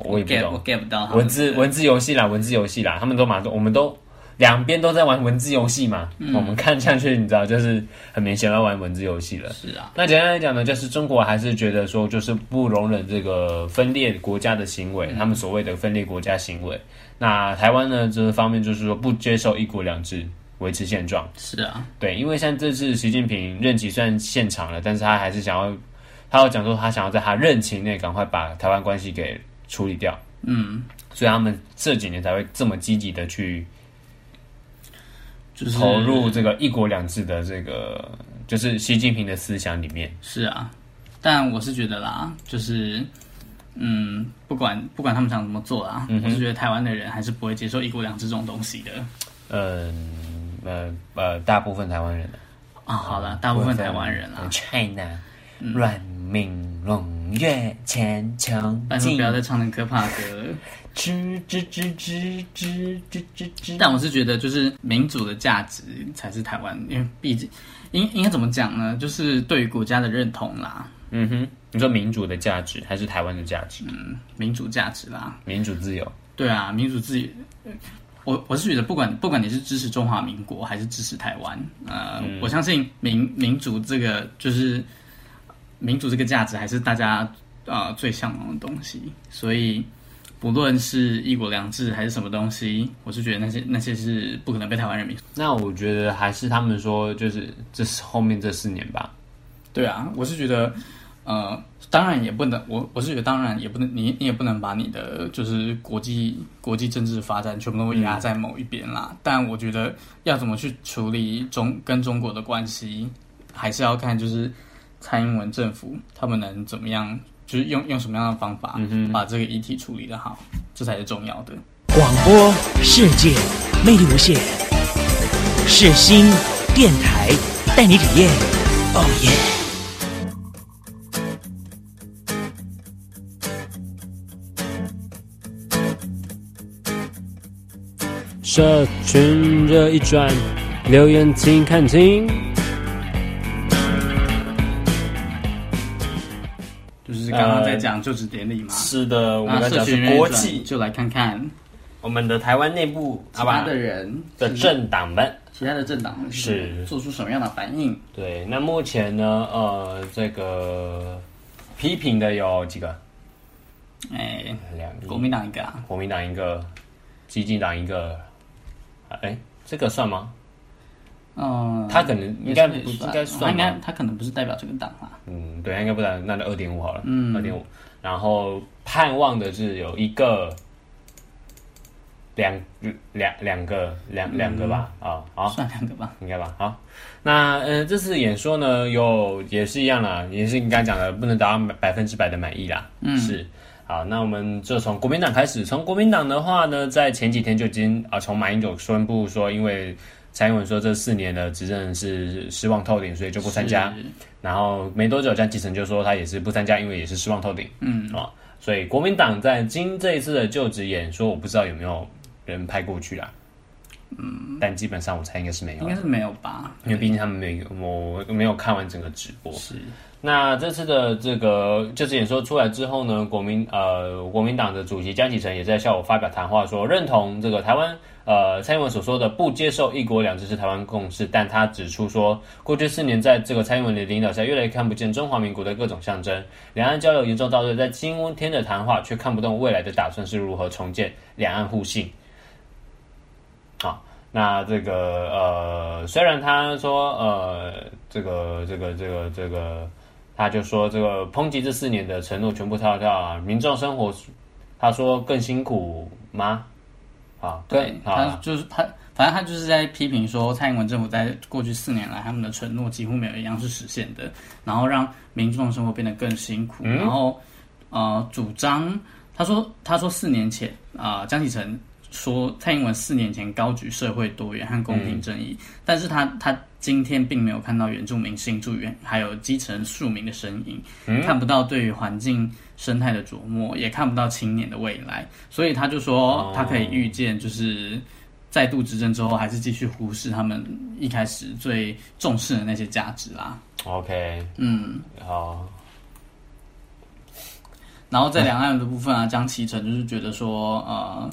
我也不懂，我 get 不到文字文字游戏啦，文字游戏啦，他们都马，我们都两边都在玩文字游戏嘛。嗯、我们看上去，你知道，就是很明显要玩文字游戏了。是啊。那简单来讲呢，就是中国还是觉得说，就是不容忍这个分裂国家的行为，嗯、他们所谓的分裂国家行为。那台湾呢，这个方面就是说不接受一国两制，维持现状。是啊。对，因为像这次习近平任期虽然现场了，但是他还是想要，他要讲说他想要在他任期内赶快把台湾关系给。处理掉，嗯，所以他们这几年才会这么积极的去，就是投入这个一国两制的这个，就是习近平的思想里面。是啊，但我是觉得啦，就是，嗯，不管不管他们想怎么做啦，嗯、我是觉得台湾的人还是不会接受一国两制这种东西的。嗯，呃呃，大部分台湾人啊，好了，大部分台湾人啊，China，软命。龙跃前程，但是不要再唱那可怕的歌了。吱吱吱吱吱吱吱吱。但我是觉得，就是民主的价值才是台湾，因为毕竟应应该怎么讲呢？就是对于国家的认同啦。嗯哼，你说民主的价值还是台湾的价值？嗯，民主价值啦，民主自由。对啊，民主自由。我我是觉得，不管不管你是支持中华民国还是支持台湾，呃，嗯、我相信民民主这个就是民主这个价值，还是大家呃最向往的东西。所以，不论是一国两制还是什么东西，我是觉得那些那些是不可能被台湾人民。那我觉得还是他们说，就是这是后面这四年吧。对啊，我是觉得。呃，当然也不能，我我是觉得当然也不能，你你也不能把你的就是国际国际政治发展全部都压在某一边啦。嗯、但我觉得要怎么去处理中跟中国的关系，还是要看就是蔡英文政府他们能怎么样，就是用用什么样的方法把这个议题处理得好，嗯、这才是重要的。广播世界魅力无限，是新电台带你体验，哦耶！社群热一转，留言请看清。就是刚刚在讲就职典礼嘛、呃。是的，我们是国际，就来看看我们的台湾内部其他的人的政党们，其他的政党是做出什么样的反应？对，那目前呢，呃，这个批评的有几个？哎，两个，国民党一个，国民党一个，激进党一个。哎，这个算吗？嗯，他可能应该不应该算，应该他可能不是代表这个党啊。嗯，对，应该不然，那就二点五好了。嗯，二点五。然后盼望的是有一个、两、两、两个、两两个吧？啊，好，算两个吧，应该吧？好，那嗯，这次演说呢，有也是一样啦，也是你刚才讲的，不能达到百分之百的满意啦。嗯，是。好，那我们就从国民党开始。从国民党的话呢，在前几天就已经啊，从马英九宣布说，因为蔡英文说这四年的执政是失望透顶，所以就不参加。然后没多久，江启臣就说他也是不参加，因为也是失望透顶。嗯啊，所以国民党在今这一次的就职演说，我不知道有没有人派过去啦。嗯，但基本上我猜应该是没有，应该是没有吧？因为毕竟他们没有，我没有看完整个直播。是。那这次的这个就职演说出来之后呢，国民呃国民党的主席江启臣也在下午发表谈话说，说认同这个台湾呃蔡英文所说的不接受一国两制是台湾共识，但他指出说，过去四年在这个蔡英文的领导下，越来越看不见中华民国的各种象征，两岸交流严重倒退，在今天的谈话却看不懂未来的打算是如何重建两岸互信。好，那这个呃虽然他说呃这个这个这个这个。他就说：“这个抨击这四年的承诺全部跳掉啊！民众生活，他说更辛苦吗？啊，对，他就是他，反正他就是在批评说，蔡英文政府在过去四年来，他们的承诺几乎没有一样是实现的，然后让民众生活变得更辛苦，嗯、然后呃，主张他说，他说四年前啊，江启臣。”说蔡英文四年前高举社会多元和公平正义，嗯、但是他他今天并没有看到原住民新住民还有基层庶民的身影，嗯、看不到对于环境生态的琢磨，也看不到青年的未来，所以他就说他可以预见，就是再度执政之后，还是继续忽视他们一开始最重视的那些价值啦。OK，嗯，好。然后在两岸的部分啊，江启臣就是觉得说，呃。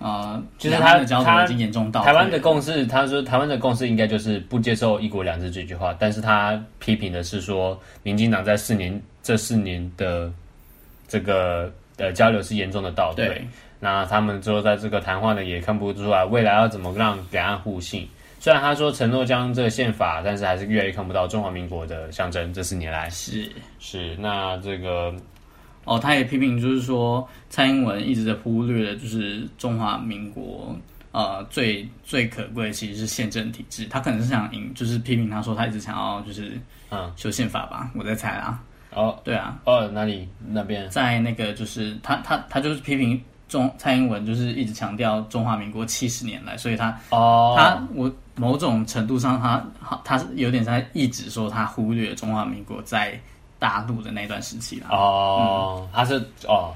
啊，呃、就是他他已经严重到台湾的共识，他说台湾的共识应该就是不接受一国两制这句话，但是他批评的是说，民进党在四年这四年的这个呃交流是严重的倒退。对那他们之后在这个谈话呢，也看不出来未来要怎么让两岸互信。虽然他说承诺将这个宪法，但是还是越来越看不到中华民国的象征。这四年来是是那这个。哦，他也批评，就是说蔡英文一直在忽略的，就是中华民国呃最最可贵其实是宪政体制。他可能是想赢，就是批评他说他一直想要就是嗯修宪法吧，我在猜啊。哦，对啊。哦，哪里那边？在那个就是他他他就是批评中蔡英文，就是一直强调中华民国七十年来，所以他哦他我某种程度上他他是有点在一直说他忽略中华民国在。大陆的那段时期啦。哦，他是哦，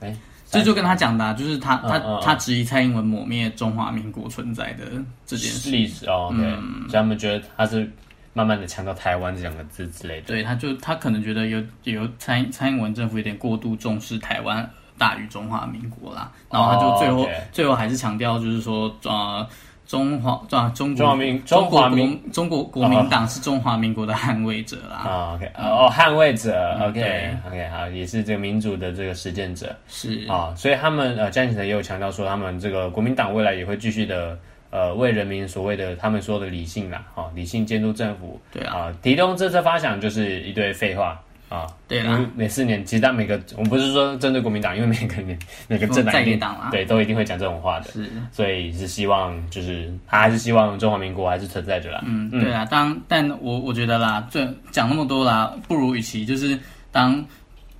哎，这就跟他讲的，就是他他他质疑蔡英文抹灭中华民国存在的这件事。历史哦，对，所以他们觉得他是慢慢的强调台湾这两个字之类的，对，他就他可能觉得有有蔡蔡英文政府有点过度重视台湾，大于中华民国啦。然后他就最后、oh. 最后还是强调，就是说呃。中华啊，中国民中华民中国国民党是中华民国的捍卫者啦。啊，OK，哦，捍卫者，OK，OK，好，也是这个民主的这个实践者。是啊，所以他们呃，江启臣也有强调说，他们这个国民党未来也会继续的呃，为人民所谓的他们说的理性啦，哈，理性监督政府。对啊，提东这次发想就是一堆废话。啊，对啦，每四年，其实每个，我们不是说针对国民党，因为每个年每个政党一定对都一定会讲这种话的，是，所以是希望就是他还是希望中华民国还是存在着啦。嗯，对啊，当但我我觉得啦，这讲那么多啦，不如与其就是当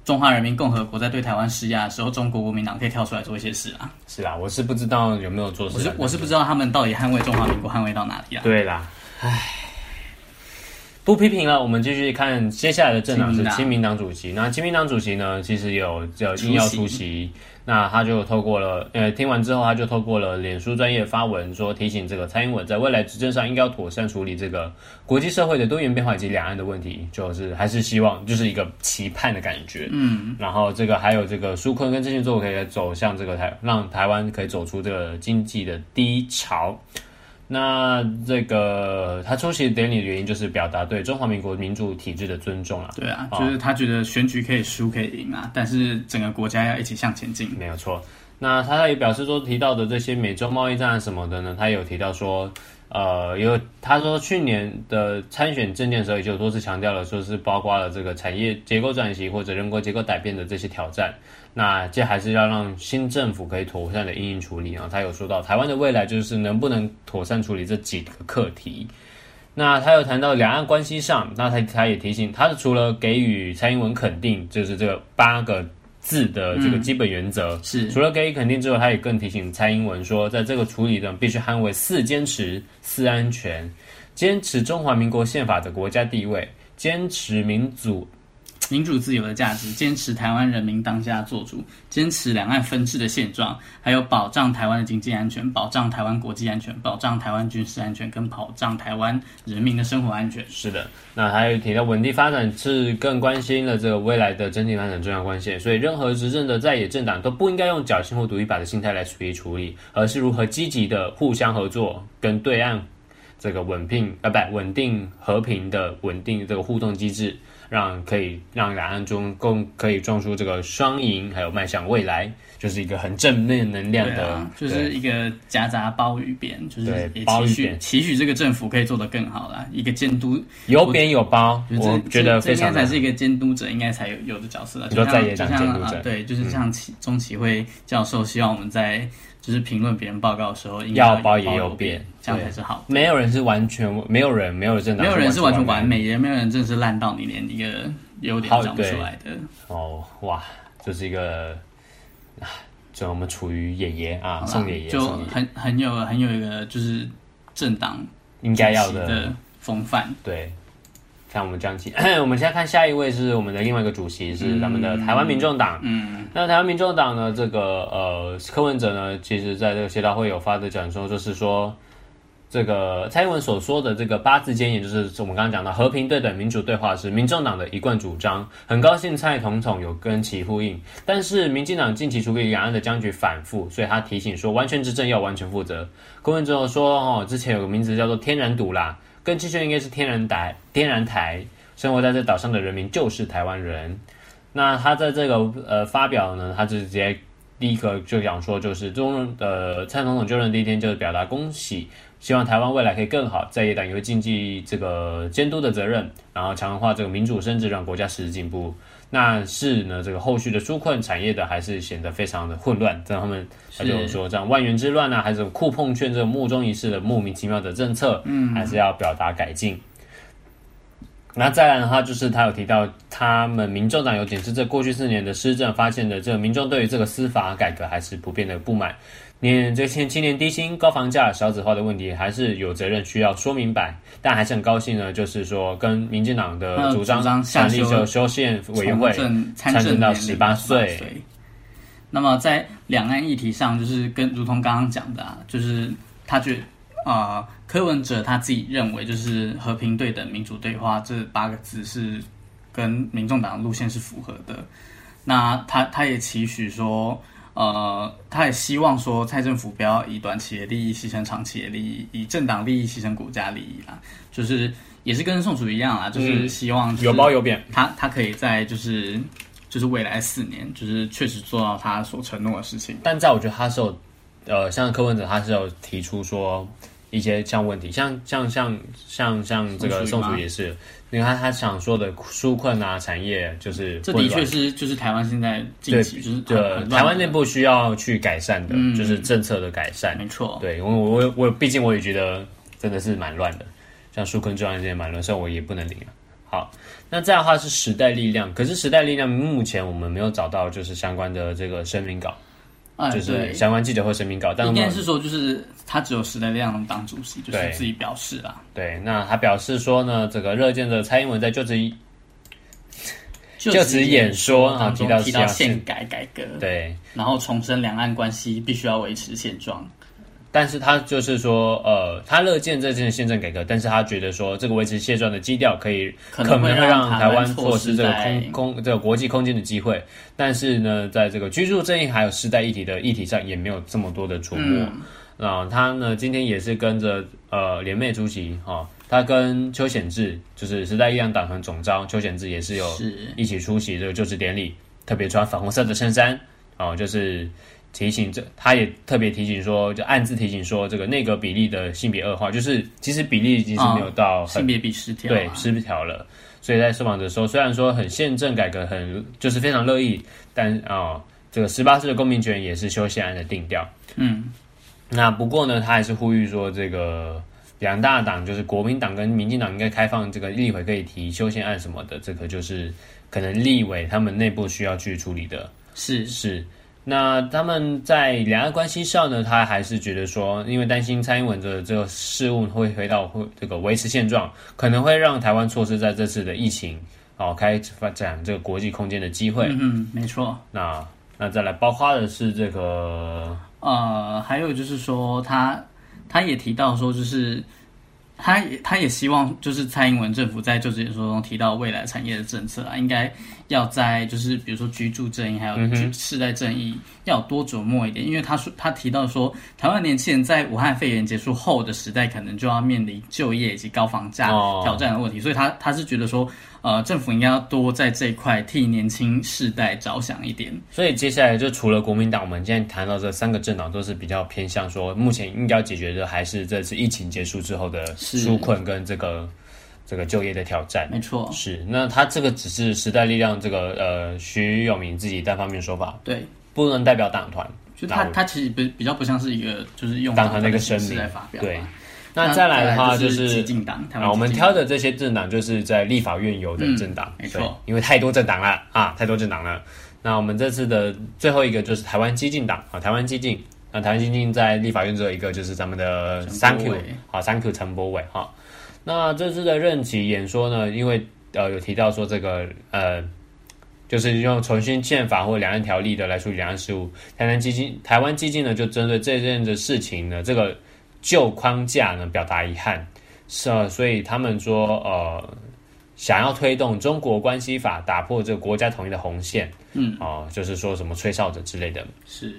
中华人民共和国在对台湾施压的时候，中国国民党可以跳出来做一些事啊。是啦，我是不知道有没有做事，我是我是不知道他们到底捍卫中华民国捍卫到哪里啊？对啦，唉。不批评了，我们继续看接下来的政党是亲民党主席。那亲民党主席呢，其实有叫应邀出席。那他就透过了，呃，听完之后，他就透过了脸书专业发文说，提醒这个蔡英文在未来执政上应该要妥善处理这个国际社会的多元变化以及两岸的问题，就是还是希望就是一个期盼的感觉。嗯，然后这个还有这个纾困跟振兴作为可以走向这个台，让台湾可以走出这个经济的低潮。那这个他出席典礼的原因，就是表达对中华民国民主体制的尊重啊。对啊，就是他觉得选举可以输可以赢啊，但是整个国家要一起向前进。没有错。那他也表示说，提到的这些美洲贸易战什么的呢，他有提到说。呃，有他说去年的参选政见的时候，也就多次强调了，说是包括了这个产业结构转型或者人口结构改变的这些挑战。那这还是要让新政府可以妥善的应应处理啊。他有说到台湾的未来就是能不能妥善处理这几个课题。那他有谈到两岸关系上，那他他也提醒，他除了给予蔡英文肯定，就是这个八个。字的这个基本原则、嗯、是，除了给予肯定之后，他也更提醒蔡英文说，在这个处理中必须捍卫四坚持：四安全，坚持中华民国宪法的国家地位，坚持民主。民主自由的价值，坚持台湾人民当家作主，坚持两岸分治的现状，还有保障台湾的经济安全，保障台湾国际安全，保障台湾军事安全，跟保障台湾人民的生活安全。是的，那还有提到稳定发展是更关心了这个未来的整体发展重要关系，所以任何执政的在野政党都不应该用侥幸或赌一把的心态来处理处理，而是如何积极的互相合作，跟对岸这个稳定啊，不稳定和平的稳定这个互动机制。让可以让两岸中共可以撞出这个双赢，还有迈向未来，就是一个很正面能量的，啊、就是一个夹杂褒与贬，就是也期许期许这个政府可以做得更好啦。一个监督有贬有褒，我觉得非常这应该才是一个监督者应该才有有的角色了。你说在野党监督者，啊，对，就是像中中期会教授希望我们在。就是评论别人报告的时候，要包也有变，这样才是好。没有人是完全，没有人，没有政党，没有人是完全完美，也没有人真的是烂到你连一个优点讲不出来的。哦，哇，这是一个，就我们处于爷爷啊，宋爷爷，就很很有很有一个就是政党应该要的风范，对。像我们这样起，我们现在看下一位是我们的另外一个主席，是咱们的台湾民众党。嗯，那台湾民众党呢，这个呃柯文哲呢，其实在这个协调会有发的讲说，就是说这个蔡英文所说的这个八字箴言，就是我们刚刚讲的和平、对等、民主、对话，是民众党的一贯主张。很高兴蔡总统有跟其呼应，但是民进党近期处理两岸的僵局反复，所以他提醒说，完全执政要完全负责。柯文哲说，哦，之前有个名字叫做“天然赌”啦。更正确应该是天然台，天然台生活在这岛上的人民就是台湾人。那他在这个呃发表呢，他就直接第一个就想说，就是中呃蔡总统就任第一天就是表达恭喜，希望台湾未来可以更好，在野党也会尽尽这个监督的责任，然后强化这个民主政治，让国家实质进步。那是呢，这个后续的纾困产业的还是显得非常的混乱。这样他们他就说，这样万元之乱啊，还是酷碰券这种目中一事的莫名其妙的政策，嗯，还是要表达改进。那再来的话，就是他有提到，他们民众党有检视这过去四年的施政，发现的这个民众对于这个司法改革还是普遍的不满。年这些今年低薪、高房价、少子化的问题，还是有责任需要说明白。但还是很高兴呢，就是说跟民进党的主张，成立就修宪委员会，参政到十八岁。那么在两岸议题上，就是跟如同刚刚讲的啊，就是他觉啊、呃，柯文哲他自己认为，就是和平、对等、民主、对话这八个字是跟民众党的路线是符合的。那他他也期许说，呃，他也希望说蔡政府不要以短期的利益牺牲长期的利益，以政党利益牺牲国家利益啦，就是也是跟宋楚瑜一样啦，就是希望有褒有贬，他他可以在就是就是未来四年，就是确实做到他所承诺的事情。但在我觉得他是有，呃，像柯文哲他是有提出说。一些像问题，像像像像像这个宋楚也是，你看他，想说的纾困啊，产业就是这的确是就是台湾现在近期就是对台湾内部需要去改善的，嗯、就是政策的改善。没错，对因为我我我毕竟我也觉得真的是蛮乱的，像纾困这样也蛮乱，所以我也不能领了。好，那这样的话是时代力量，可是时代力量目前我们没有找到就是相关的这个声明稿。就是相关记者会声明稿，但应该是说，就是他只有时代力量当主席，就是自己表示啦。对，那他表示说呢，这个热见的蔡英文在就职 就职演说啊，提到提到宪改改革，对，然后重申两岸关系必须要维持现状。但是他就是说，呃，他乐见这件宪政改革，但是他觉得说，这个维持现状的基调可以可能会让台湾错失这个空空这个国际空间的机会。但是呢，在这个居住正义还有世代议题的议题上，也没有这么多的琢磨。嗯、啊，他呢今天也是跟着呃联袂出席哈、哦，他跟邱显志就是时代力量党团总召邱显志也是有一起出席这个就职典礼，特别穿粉红色的衬衫哦，就是。提醒这，他也特别提醒说，就暗自提醒说，这个内阁比例的性别恶化，就是其实比例已经是没有到、哦、性别比失调，对失调了。所以在受访的时候，虽然说很宪政改革很就是非常乐意，但啊、哦，这个十八岁的公民权也是修宪案的定调。嗯，那不过呢，他还是呼吁说，这个两大党就是国民党跟民进党应该开放这个立委可以提修宪案什么的，这个就是可能立委他们内部需要去处理的。是是。那他们在两岸关系上呢，他还是觉得说，因为担心蔡英文的这个事务会回到会这个维持现状，可能会让台湾错失在这次的疫情哦开发展这个国际空间的机会。嗯嗯，没错。那那再来包括的是这个呃，还有就是说他他也提到说，就是他也他也希望就是蔡英文政府在就职演说中提到未来产业的政策啊，应该。要在就是比如说居住正义还有世代正义要多琢磨一点，因为他说他提到说，台湾年轻人在武汉肺炎结束后的时代，可能就要面临就业以及高房价挑战的问题，所以他他是觉得说，呃，政府应该要多在这一块替年轻世代着想一点。所以接下来就除了国民党，我们今天谈到这三个政党都是比较偏向说，目前应该要解决的还是这次疫情结束之后的纾困跟这个。这个就业的挑战，没错，是那他这个只是时代力量这个呃徐永明自己单方面说法，对，不能代表党团，就他他其实比比较不像是一个就是用党团的一个声明。来发表，对。那再来的话就是基进党，啊，我们挑的这些政党就是在立法院有的政党，没错，因为太多政党了啊，太多政党了。那我们这次的最后一个就是台湾激进党啊，台湾激进，那台湾激进在立法院只有一个就是咱们的三 Q，好，三 Q 陈柏伟哈。那这次的任期演说呢，因为呃有提到说这个呃，就是用重新宪法或两岸条例的来处理两岸事务。台湾基进台湾基进呢，就针对这件的事情呢，这个旧框架呢表达遗憾，是啊，所以他们说呃想要推动中国关系法，打破这个国家统一的红线，嗯。哦、呃，就是说什么吹哨者之类的，是，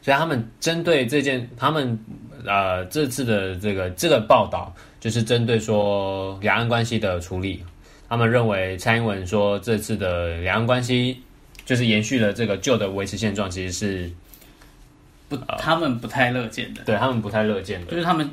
所以他们针对这件，他们呃这次的这个这个报道。就是针对说两岸关系的处理，他们认为蔡英文说这次的两岸关系就是延续了这个旧的维持现状，其实是不，他们不太乐见的。对，他们不太乐见的，就是他们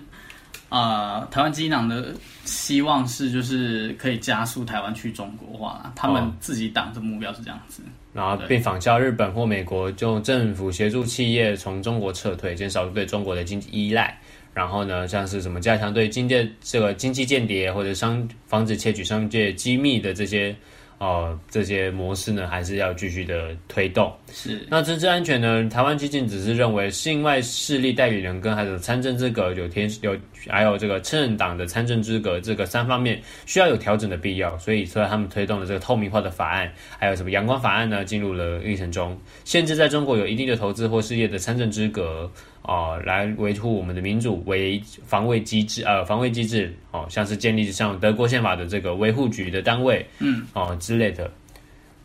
啊、呃，台湾基进党的希望是就是可以加速台湾去中国化，他们自己党的目标是这样子，然后并仿效日本或美国，就政府协助企业从中国撤退，减少对中国的经济依赖。然后呢，像是什么加强对经济这个经济间谍或者商防止窃取商界机密的这些呃这些模式呢，还是要继续的推动。是。那政治安全呢？台湾基金只是认为境外势力代理人跟还有参政资格有天有还有这个政党的参政资格这个三方面需要有调整的必要，所以说他们推动了这个透明化的法案，还有什么阳光法案呢，进入了议程中，限制在中国有一定的投资或事业的参政资格。哦，来维护我们的民主为防卫机制，呃，防卫机制，哦，像是建立像德国宪法的这个维护局的单位，嗯，哦之类的。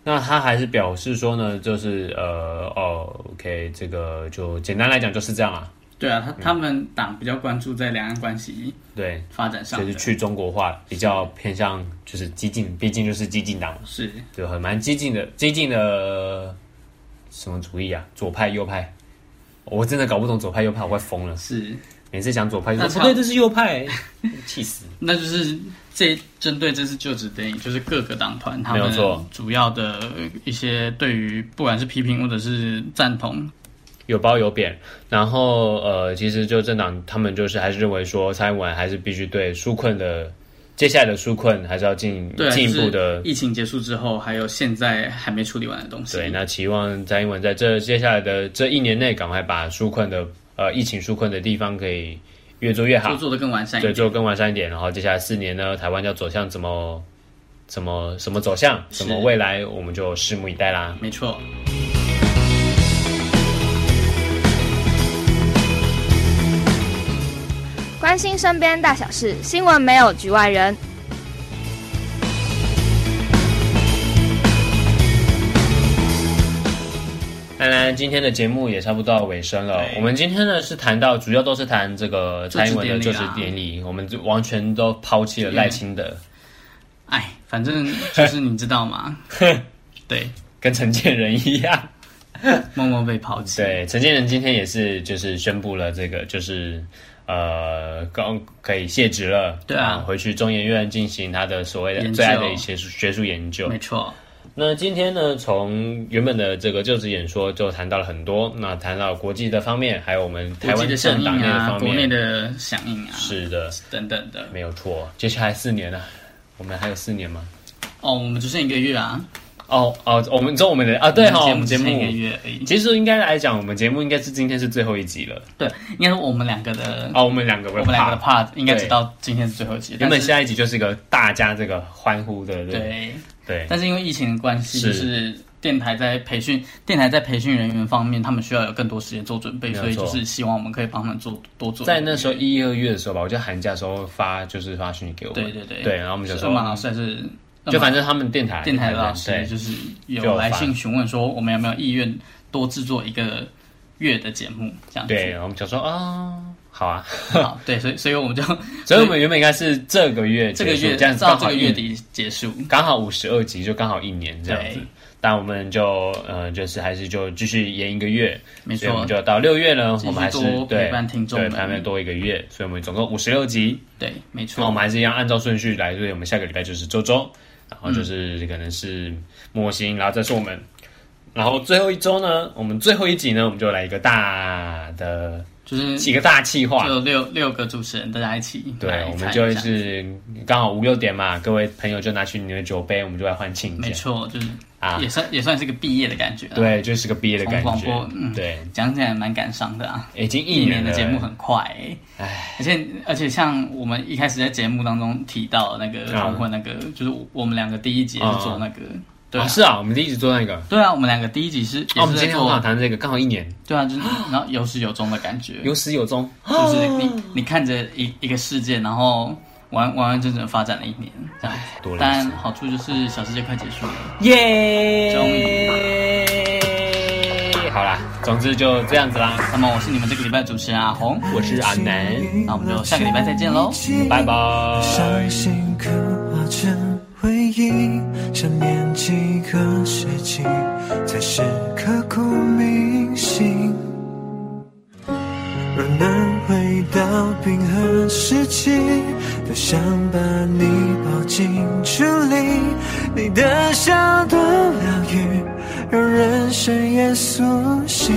那他还是表示说呢，就是呃哦，OK，这个就简单来讲就是这样啊。对啊，他他们党比较关注在两岸关系对发展上，就是去中国化，比较偏向就是激进，毕竟就是激进党嘛，是，对，很蛮激进的，激进的什么主义啊？左派右派，我真的搞不懂左派右派，我快疯了。是，每次讲左派就说，说不对，这是右派，气死。那就是这针对这次就职典礼，就是各个党团他们主要的一些对于不管是批评或者是赞同。有褒有贬，然后呃，其实就政党他们就是还是认为说，蔡英文还是必须对纾困的接下来的纾困还是要进进一步的。疫情结束之后，还有现在还没处理完的东西。对，那期望蔡英文在这接下来的这一年内，赶快把纾困的呃疫情纾困的地方可以越做越好，做做得更完善一点，对，做得更完善一点。然后接下来四年呢，台湾要走向怎么怎么什么走向，什么未来，我们就拭目以待啦。没错。关心身边大小事，新闻没有局外人。当然，今天的节目也差不多到尾声了。我们今天呢是谈到，主要都是谈这个蔡英文的就职典礼，我们就完全都抛弃了赖清德。哎，反正就是你知道吗？对，跟陈建仁一样，默默被抛弃。对，陈建仁今天也是就是宣布了这个就是。呃，刚可以卸职了，对啊，回去中研院进行他的所谓的最爱的一些学术研究，没错。那今天呢，从原本的这个就职演说就谈到了很多，那谈到国际的方面，还有我们台湾政党内的方面，国内的响应啊，是的，等等的，没有错。接下来四年呢，我们还有四年吗？哦，我们只剩一个月啊。哦哦，我们做我们的啊，对哈，我们节目一个月而已。其实应该来讲，我们节目应该是今天是最后一集了。对，应该是我们两个的哦，我们两个，我们两个的 part 应该直到今天是最后一集。原本下一集就是一个大家这个欢呼的，对对。但是因为疫情的关系，就是电台在培训，电台在培训人员方面，他们需要有更多时间做准备，所以就是希望我们可以帮他们做多做。在那时候一、二月的时候吧，我就寒假的时候发，就是发讯息给我。对对对，对，然后我们就说，马老师还是。就反正他们电台电台的老师就是有来信询问说，我们有没有意愿多制作一个月的节目这样子。对，我们就说啊，好啊，好，对，所以所以我们就，所以我们原本应该是这个月这个月这样子，到这个月底结束，刚好五十二集，就刚好一年这样子。但我们就呃，就是还是就继续延一个月，没错，我们就到六月呢，我们还是陪伴听众，对，陪伴多一个月，所以我们总共五十六集，对，没错。那我们还是一样按照顺序来，所以我们下个礼拜就是周周。然后就是可能是模型，然后再是我们，然后最后一周呢，我们最后一集呢，我们就来一个大的，就是几个大气划，就六六个主持人大家一起，对，我们就是刚好五六点嘛，各位朋友就拿去你的酒杯，我们就来换庆，没错，就是啊，也算也算是个毕业的感觉，对，就是个毕业的感觉，广播，嗯，对，讲起来蛮感伤的啊，已经一年的节目很快，哎，而且而且像我们一开始在节目当中提到那个同婚那个，就是我们两个第一集是做那个。啊，是啊，我们第一集做那个。对啊，我们两个第一集是。哦，我们今天刚好谈这个，刚好一年。对啊，就是然后有始有终的感觉。有始有终，就是你你看着一一个事件，然后完完完整整发展了一年，这样。多。当然好处就是小世界快结束了。耶！终于。好啦，总之就这样子啦。那么我是你们这个礼拜的主持人阿红，我是阿南，那我们就下个礼拜再见喽，拜拜。回忆想念几个世纪，才是刻骨铭心。若能回到冰河时期，多想把你抱进处理。你的笑多疗愈，让人深夜苏醒。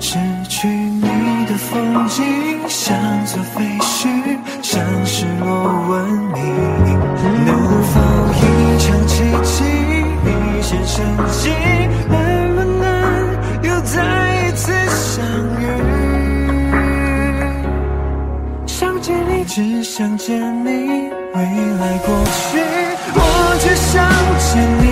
失去你的风景，像座废墟，像是我问你，能否一场奇迹，一线生机？只想见你，未来过去，我只想见你。